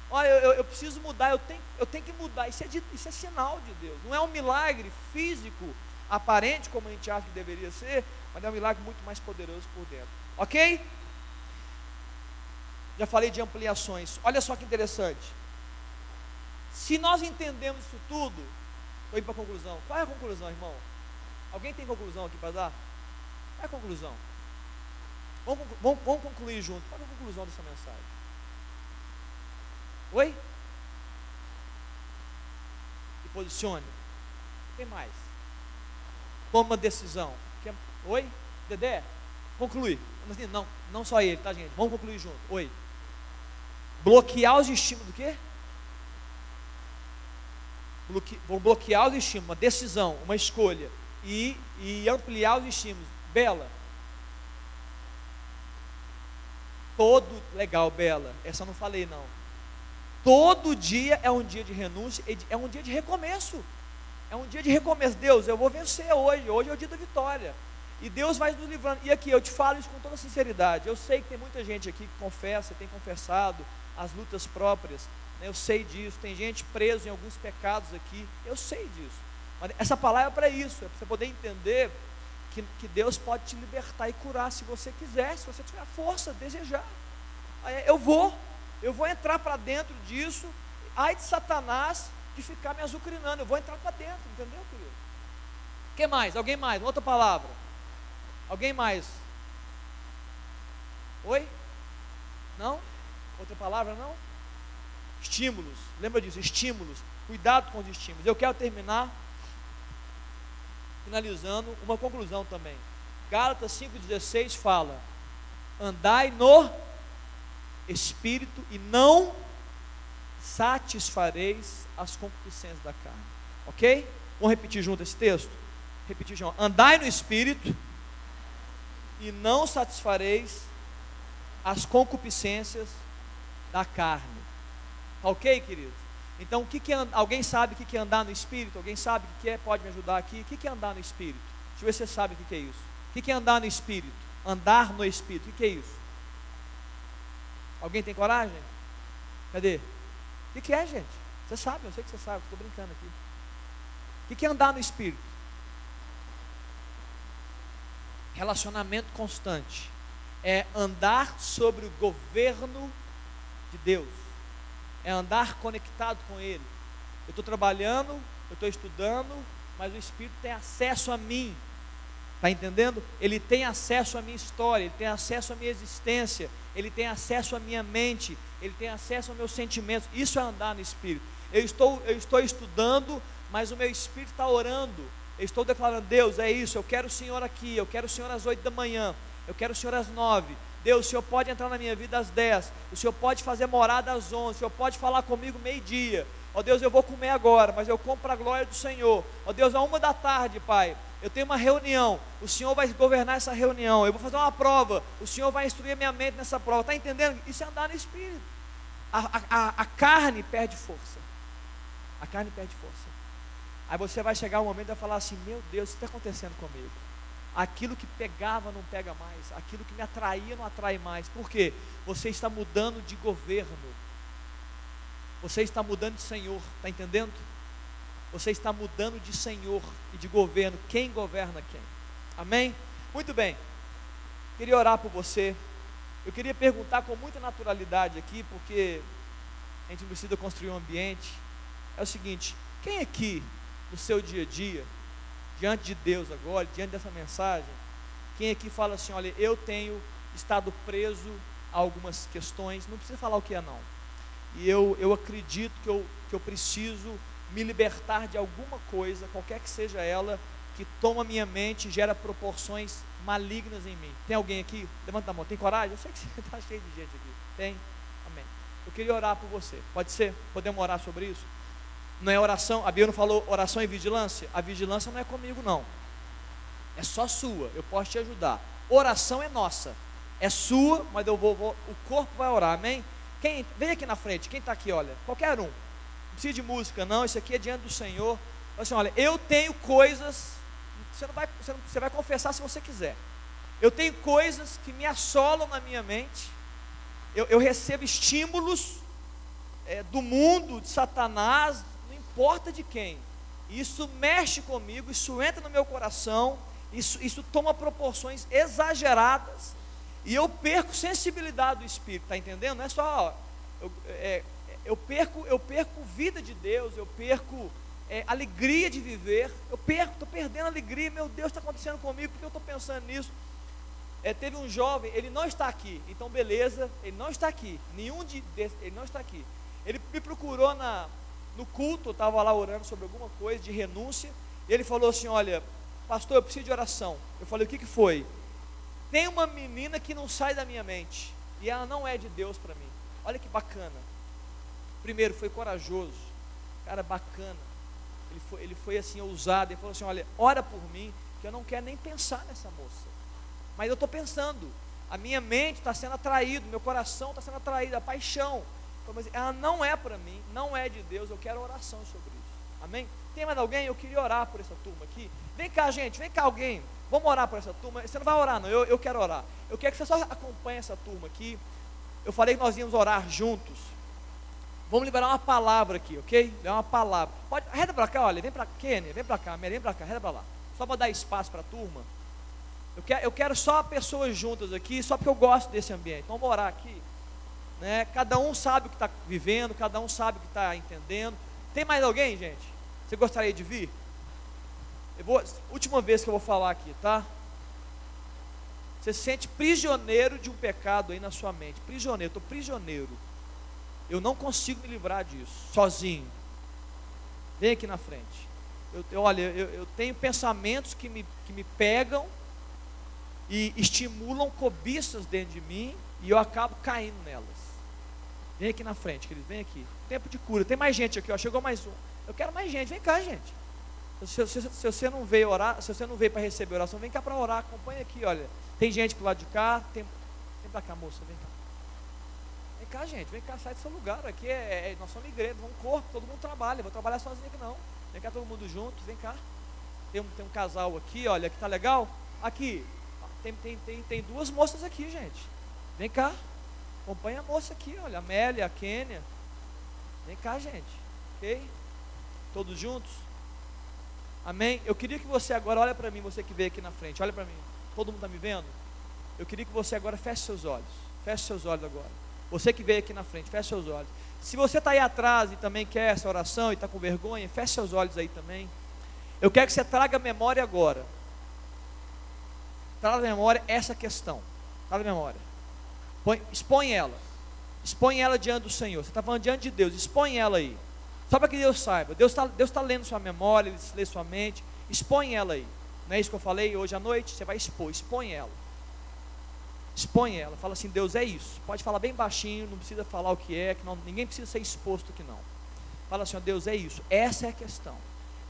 Olha, eu, eu preciso mudar, eu tenho, eu tenho que mudar. Isso é, de, isso é sinal de Deus. Não é um milagre físico, aparente, como a gente acha que deveria ser, mas é um milagre muito mais poderoso por dentro. Ok? Já falei de ampliações. Olha só que interessante. Se nós entendemos isso tudo, estou indo para a conclusão. Qual é a conclusão, irmão? Alguém tem conclusão aqui para dar? Qual é a conclusão? Vamos, vamos, vamos concluir junto. Qual é a conclusão dessa mensagem? Oi? Se posicione. Tem mais. Toma decisão. Quer... Oi? Dedé? Conclui. Não, não só ele, tá, gente? Vamos concluir junto. Oi. Bloquear os estímulos do quê? bloque, vão bloquear os estímulos, uma decisão, uma escolha, e, e ampliar os estímulos. Bela. Todo, legal, Bela, essa eu não falei não. Todo dia é um dia de renúncia, é um dia de recomeço. É um dia de recomeço. Deus, eu vou vencer hoje, hoje é o dia da vitória. E Deus vai nos livrando. E aqui, eu te falo isso com toda sinceridade. Eu sei que tem muita gente aqui que confessa, tem confessado as lutas próprias. Né? Eu sei disso. Tem gente presa em alguns pecados aqui. Eu sei disso. Mas essa palavra é para isso, é para você poder entender que, que Deus pode te libertar e curar se você quiser, se você tiver força, desejar. Eu vou, eu vou entrar para dentro disso. Ai de Satanás de ficar me azucrinando. Eu vou entrar para dentro, entendeu, querido? Que mais? Alguém mais? Outra palavra. Alguém mais? Oi? Não? Outra palavra não? Estímulos, lembra disso? Estímulos. Cuidado com os estímulos. Eu quero terminar finalizando uma conclusão também. Gálatas 5,16 fala: andai no espírito e não satisfareis as concupiscências da carne. Ok? Vamos repetir junto esse texto? Repetir junto. Andai no espírito e não satisfareis as concupiscências da carne. Tá ok, querido? Então, o que, que é, alguém sabe o que, que é andar no Espírito? Alguém sabe o que é? Pode me ajudar aqui? O que, que é andar no Espírito? Deixa eu ver se você sabe o que, que é isso. O que, que é andar no Espírito? Andar no Espírito. O que, que é isso? Alguém tem coragem? Cadê? O que, que é, gente? Você sabe, eu sei que você sabe, estou brincando aqui. O que é andar no Espírito? Relacionamento constante. É andar sobre o governo de Deus. É andar conectado com Ele. Eu estou trabalhando, eu estou estudando, mas o Espírito tem acesso a mim. Está entendendo? Ele tem acesso à minha história, ele tem acesso à minha existência, ele tem acesso à minha mente, ele tem acesso aos meus sentimentos. Isso é andar no Espírito. Eu estou, eu estou estudando, mas o meu Espírito está orando. Eu estou declarando, Deus, é isso, eu quero o Senhor aqui, eu quero o Senhor às oito da manhã, eu quero o Senhor às nove. Deus, o Senhor pode entrar na minha vida às dez, o Senhor pode fazer morada às onze, o Senhor pode falar comigo meio-dia. Ó Deus, eu vou comer agora, mas eu como para a glória do Senhor. Ó Deus, a uma da tarde, Pai, eu tenho uma reunião, o Senhor vai governar essa reunião, eu vou fazer uma prova, o Senhor vai instruir a minha mente nessa prova. Está entendendo? Isso é andar no Espírito. A, a, a carne perde força. A carne perde força. Aí você vai chegar um momento e vai falar assim: Meu Deus, o que está acontecendo comigo? Aquilo que pegava não pega mais, aquilo que me atraía não atrai mais. Por quê? Você está mudando de governo. Você está mudando de Senhor, está entendendo? Você está mudando de Senhor e de governo. Quem governa quem? Amém? Muito bem. Queria orar por você. Eu queria perguntar com muita naturalidade aqui, porque a gente precisa construir um ambiente. É o seguinte: quem aqui, no seu dia a dia, diante de Deus agora, diante dessa mensagem, quem aqui fala assim: olha, eu tenho estado preso a algumas questões, não precisa falar o que é, não. E eu, eu acredito que eu, que eu preciso me libertar de alguma coisa, qualquer que seja ela, que toma minha mente e gera proporções malignas em mim. Tem alguém aqui? Levanta a mão. Tem coragem? Eu sei que você está cheio de gente aqui. Tem? Amém. Eu queria orar por você. Pode ser? Podemos orar sobre isso? Não é oração, a Bíblia não falou oração e vigilância? A vigilância não é comigo, não. É só sua, eu posso te ajudar. Oração é nossa, é sua, mas eu vou, vou o corpo vai orar, amém? Quem, vem aqui na frente, quem está aqui, olha, qualquer um precisa de música, não, isso aqui é diante do Senhor. Assim, olha, eu tenho coisas, você, não vai, você, não, você vai confessar se você quiser. Eu tenho coisas que me assolam na minha mente, eu, eu recebo estímulos é, do mundo, de Satanás, não importa de quem. Isso mexe comigo, isso entra no meu coração, isso, isso toma proporções exageradas, e eu perco sensibilidade do Espírito, está entendendo? Não é só. Eu, é, eu perco, eu perco vida de Deus, eu perco é, alegria de viver, eu perco, estou perdendo alegria, meu Deus, está acontecendo comigo, porque eu estou pensando nisso. É, teve um jovem, ele não está aqui, então beleza, ele não está aqui, nenhum de ele não está aqui. Ele me procurou na, no culto, eu estava lá orando sobre alguma coisa de renúncia, e ele falou assim: Olha, pastor, eu preciso de oração. Eu falei: O que, que foi? Tem uma menina que não sai da minha mente, e ela não é de Deus para mim. Olha que bacana. Primeiro, foi corajoso, cara bacana. Ele foi, ele foi assim, ousado. Ele falou assim: Olha, ora por mim, que eu não quero nem pensar nessa moça. Mas eu estou pensando, a minha mente está sendo atraída, meu coração está sendo atraído, a paixão. Mas ela não é para mim, não é de Deus, eu quero oração sobre isso. Amém? Tem mais alguém? Eu queria orar por essa turma aqui. Vem cá, gente, vem cá alguém. Vamos orar por essa turma. Você não vai orar, não, eu, eu quero orar. Eu quero que você só acompanhe essa turma aqui. Eu falei que nós íamos orar juntos. Vamos liberar uma palavra aqui, ok? É uma palavra. Pode, arreda para cá, olha, vem para Kenny, vem para cá, vem para cá, arreda para lá. Só para dar espaço para a turma. Eu quero, eu quero só pessoas juntas aqui, só porque eu gosto desse ambiente. Então vamos orar aqui. Né? Cada um sabe o que está vivendo, cada um sabe o que está entendendo. Tem mais alguém, gente? Você gostaria de vir? Vou, última vez que eu vou falar aqui, tá? Você se sente prisioneiro de um pecado aí na sua mente. Prisioneiro, estou prisioneiro. Eu não consigo me livrar disso, sozinho. Vem aqui na frente. Eu, eu olha, eu, eu, tenho pensamentos que me, que me pegam e estimulam cobiças dentro de mim e eu acabo caindo nelas. Vem aqui na frente, querido, vem aqui. Tempo de cura. Tem mais gente aqui, ó. Chegou mais um. Eu quero mais gente. Vem cá, gente. Se, se, se você não veio orar, se você não veio para receber oração, vem cá para orar. Acompanha aqui, olha. Tem gente pro lado de cá. Tem, vem para cá, moça. Vem cá cá, gente, vem cá, sai do seu lugar. Aqui é, é nós somos igreja, vamos corpo, todo mundo trabalha. Vou trabalhar sozinho aqui não. Vem cá todo mundo junto, vem cá. Tem um, tem um casal aqui, olha, que tá legal. Aqui, tem, tem, tem, tem duas moças aqui, gente. Vem cá. Acompanha a moça aqui, olha, a Amélia, a Kênia. Vem cá, gente. Ok? Todos juntos? Amém? Eu queria que você agora, olha para mim, você que veio aqui na frente, olha para mim. Todo mundo está me vendo? Eu queria que você agora feche seus olhos. Feche seus olhos agora. Você que veio aqui na frente, feche seus olhos. Se você está aí atrás e também quer essa oração e está com vergonha, feche seus olhos aí também. Eu quero que você traga a memória agora. Traga a memória essa questão. Traga a memória. Põe, expõe ela. Expõe ela diante do Senhor. Você está falando diante de Deus. Expõe ela aí. Só para que Deus saiba. Deus está Deus tá lendo sua memória, Ele lê sua mente. Expõe ela aí. Não é isso que eu falei hoje à noite? Você vai expor. Expõe ela. Expõe ela. Fala assim: Deus é isso. Pode falar bem baixinho. Não precisa falar o que é. Que não, ninguém precisa ser exposto que não. Fala assim: Deus é isso. Essa é a questão.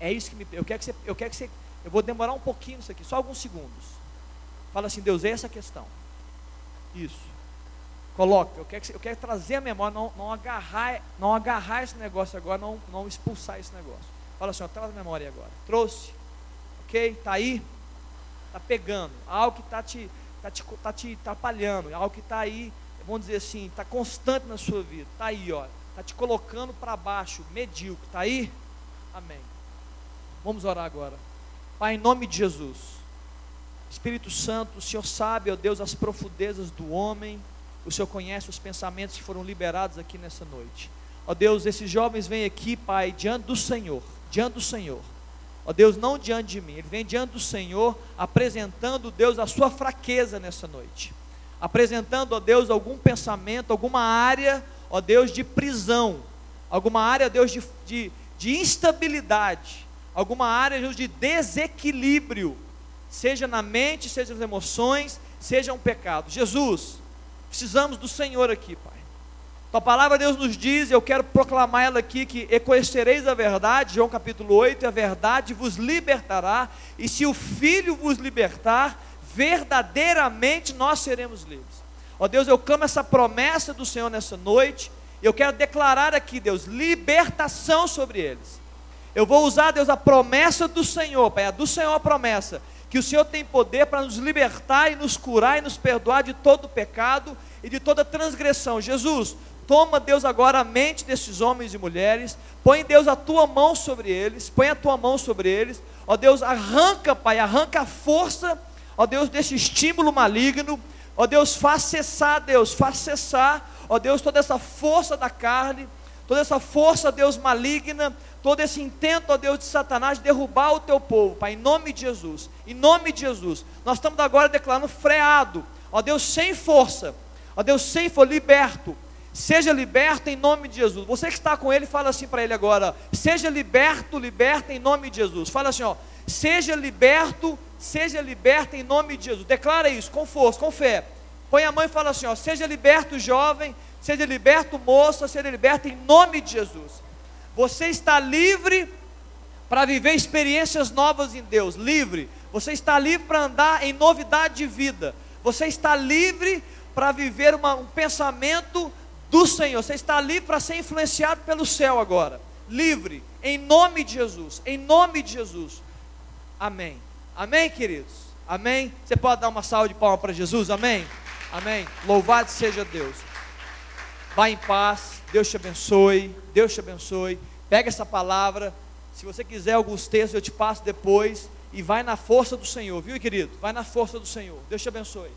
É isso que me. Eu quero que você. Eu quero que você. Eu vou demorar um pouquinho nisso aqui. Só alguns segundos. Fala assim: Deus é essa a questão. Isso. Coloca, eu quero, eu quero trazer a memória, não, não, agarrar, não agarrar esse negócio agora, não, não expulsar esse negócio. Fala assim, ó, traz a memória agora. Trouxe, ok? Está aí? Está pegando. Algo que está te, tá te, tá te atrapalhando, algo que está aí, vamos dizer assim, está constante na sua vida. Está aí, ó. Está te colocando para baixo, medíocre. Está aí? Amém. Vamos orar agora. Pai, em nome de Jesus. Espírito Santo, o Senhor sabe, ó Deus, as profundezas do homem o Senhor conhece os pensamentos que foram liberados aqui nessa noite. Ó Deus, esses jovens vêm aqui, Pai, diante do Senhor, diante do Senhor. Ó Deus, não diante de mim, ele vem diante do Senhor, apresentando, Deus, a sua fraqueza nessa noite. Apresentando, ó Deus, algum pensamento, alguma área, ó Deus, de prisão, alguma área, Deus, de, de, de instabilidade, alguma área, Deus, de desequilíbrio, seja na mente, seja nas emoções, seja um pecado. Jesus, Precisamos do Senhor aqui, Pai. Tua palavra, Deus nos diz, eu quero proclamar ela aqui, que conhecereis a verdade, João capítulo 8, e a verdade vos libertará, e se o Filho vos libertar, verdadeiramente nós seremos livres. Ó Deus, eu clamo essa promessa do Senhor nessa noite, e eu quero declarar aqui, Deus, libertação sobre eles. Eu vou usar, Deus, a promessa do Senhor, Pai, a do Senhor a promessa, que o Senhor tem poder para nos libertar e nos curar e nos perdoar de todo pecado e de toda transgressão. Jesus, toma, Deus, agora a mente desses homens e mulheres, põe, Deus, a tua mão sobre eles, põe a tua mão sobre eles, ó Deus, arranca, Pai, arranca a força, ó Deus, desse estímulo maligno, ó Deus, faz cessar, Deus, faz cessar, ó Deus, toda essa força da carne, toda essa força, Deus, maligna, todo esse intento, ó Deus, de Satanás de derrubar o teu povo, Pai, em nome de Jesus, em nome de Jesus, nós estamos agora declarando freado, ó Deus, sem força, ó Deus, sem força, liberto, seja liberto em nome de Jesus. Você que está com ele, fala assim para ele agora: seja liberto, liberta em nome de Jesus. Fala assim, ó, seja liberto, seja liberta em nome de Jesus. Declara isso com força, com fé. Põe a mão e fala assim, ó, seja liberto, jovem, seja liberto, moça, seja liberto em nome de Jesus. Você está livre para viver experiências novas em Deus, livre. Você está livre para andar em novidade de vida. Você está livre para viver uma, um pensamento do Senhor. Você está livre para ser influenciado pelo céu agora. Livre, em nome de Jesus. Em nome de Jesus. Amém. Amém, queridos? Amém? Você pode dar uma salva de palmas para Jesus? Amém? Amém. Louvado seja Deus. Vá em paz. Deus te abençoe. Deus te abençoe. Pega essa palavra. Se você quiser alguns textos, eu te passo depois. E vai na força do Senhor, viu, querido? Vai na força do Senhor. Deus te abençoe.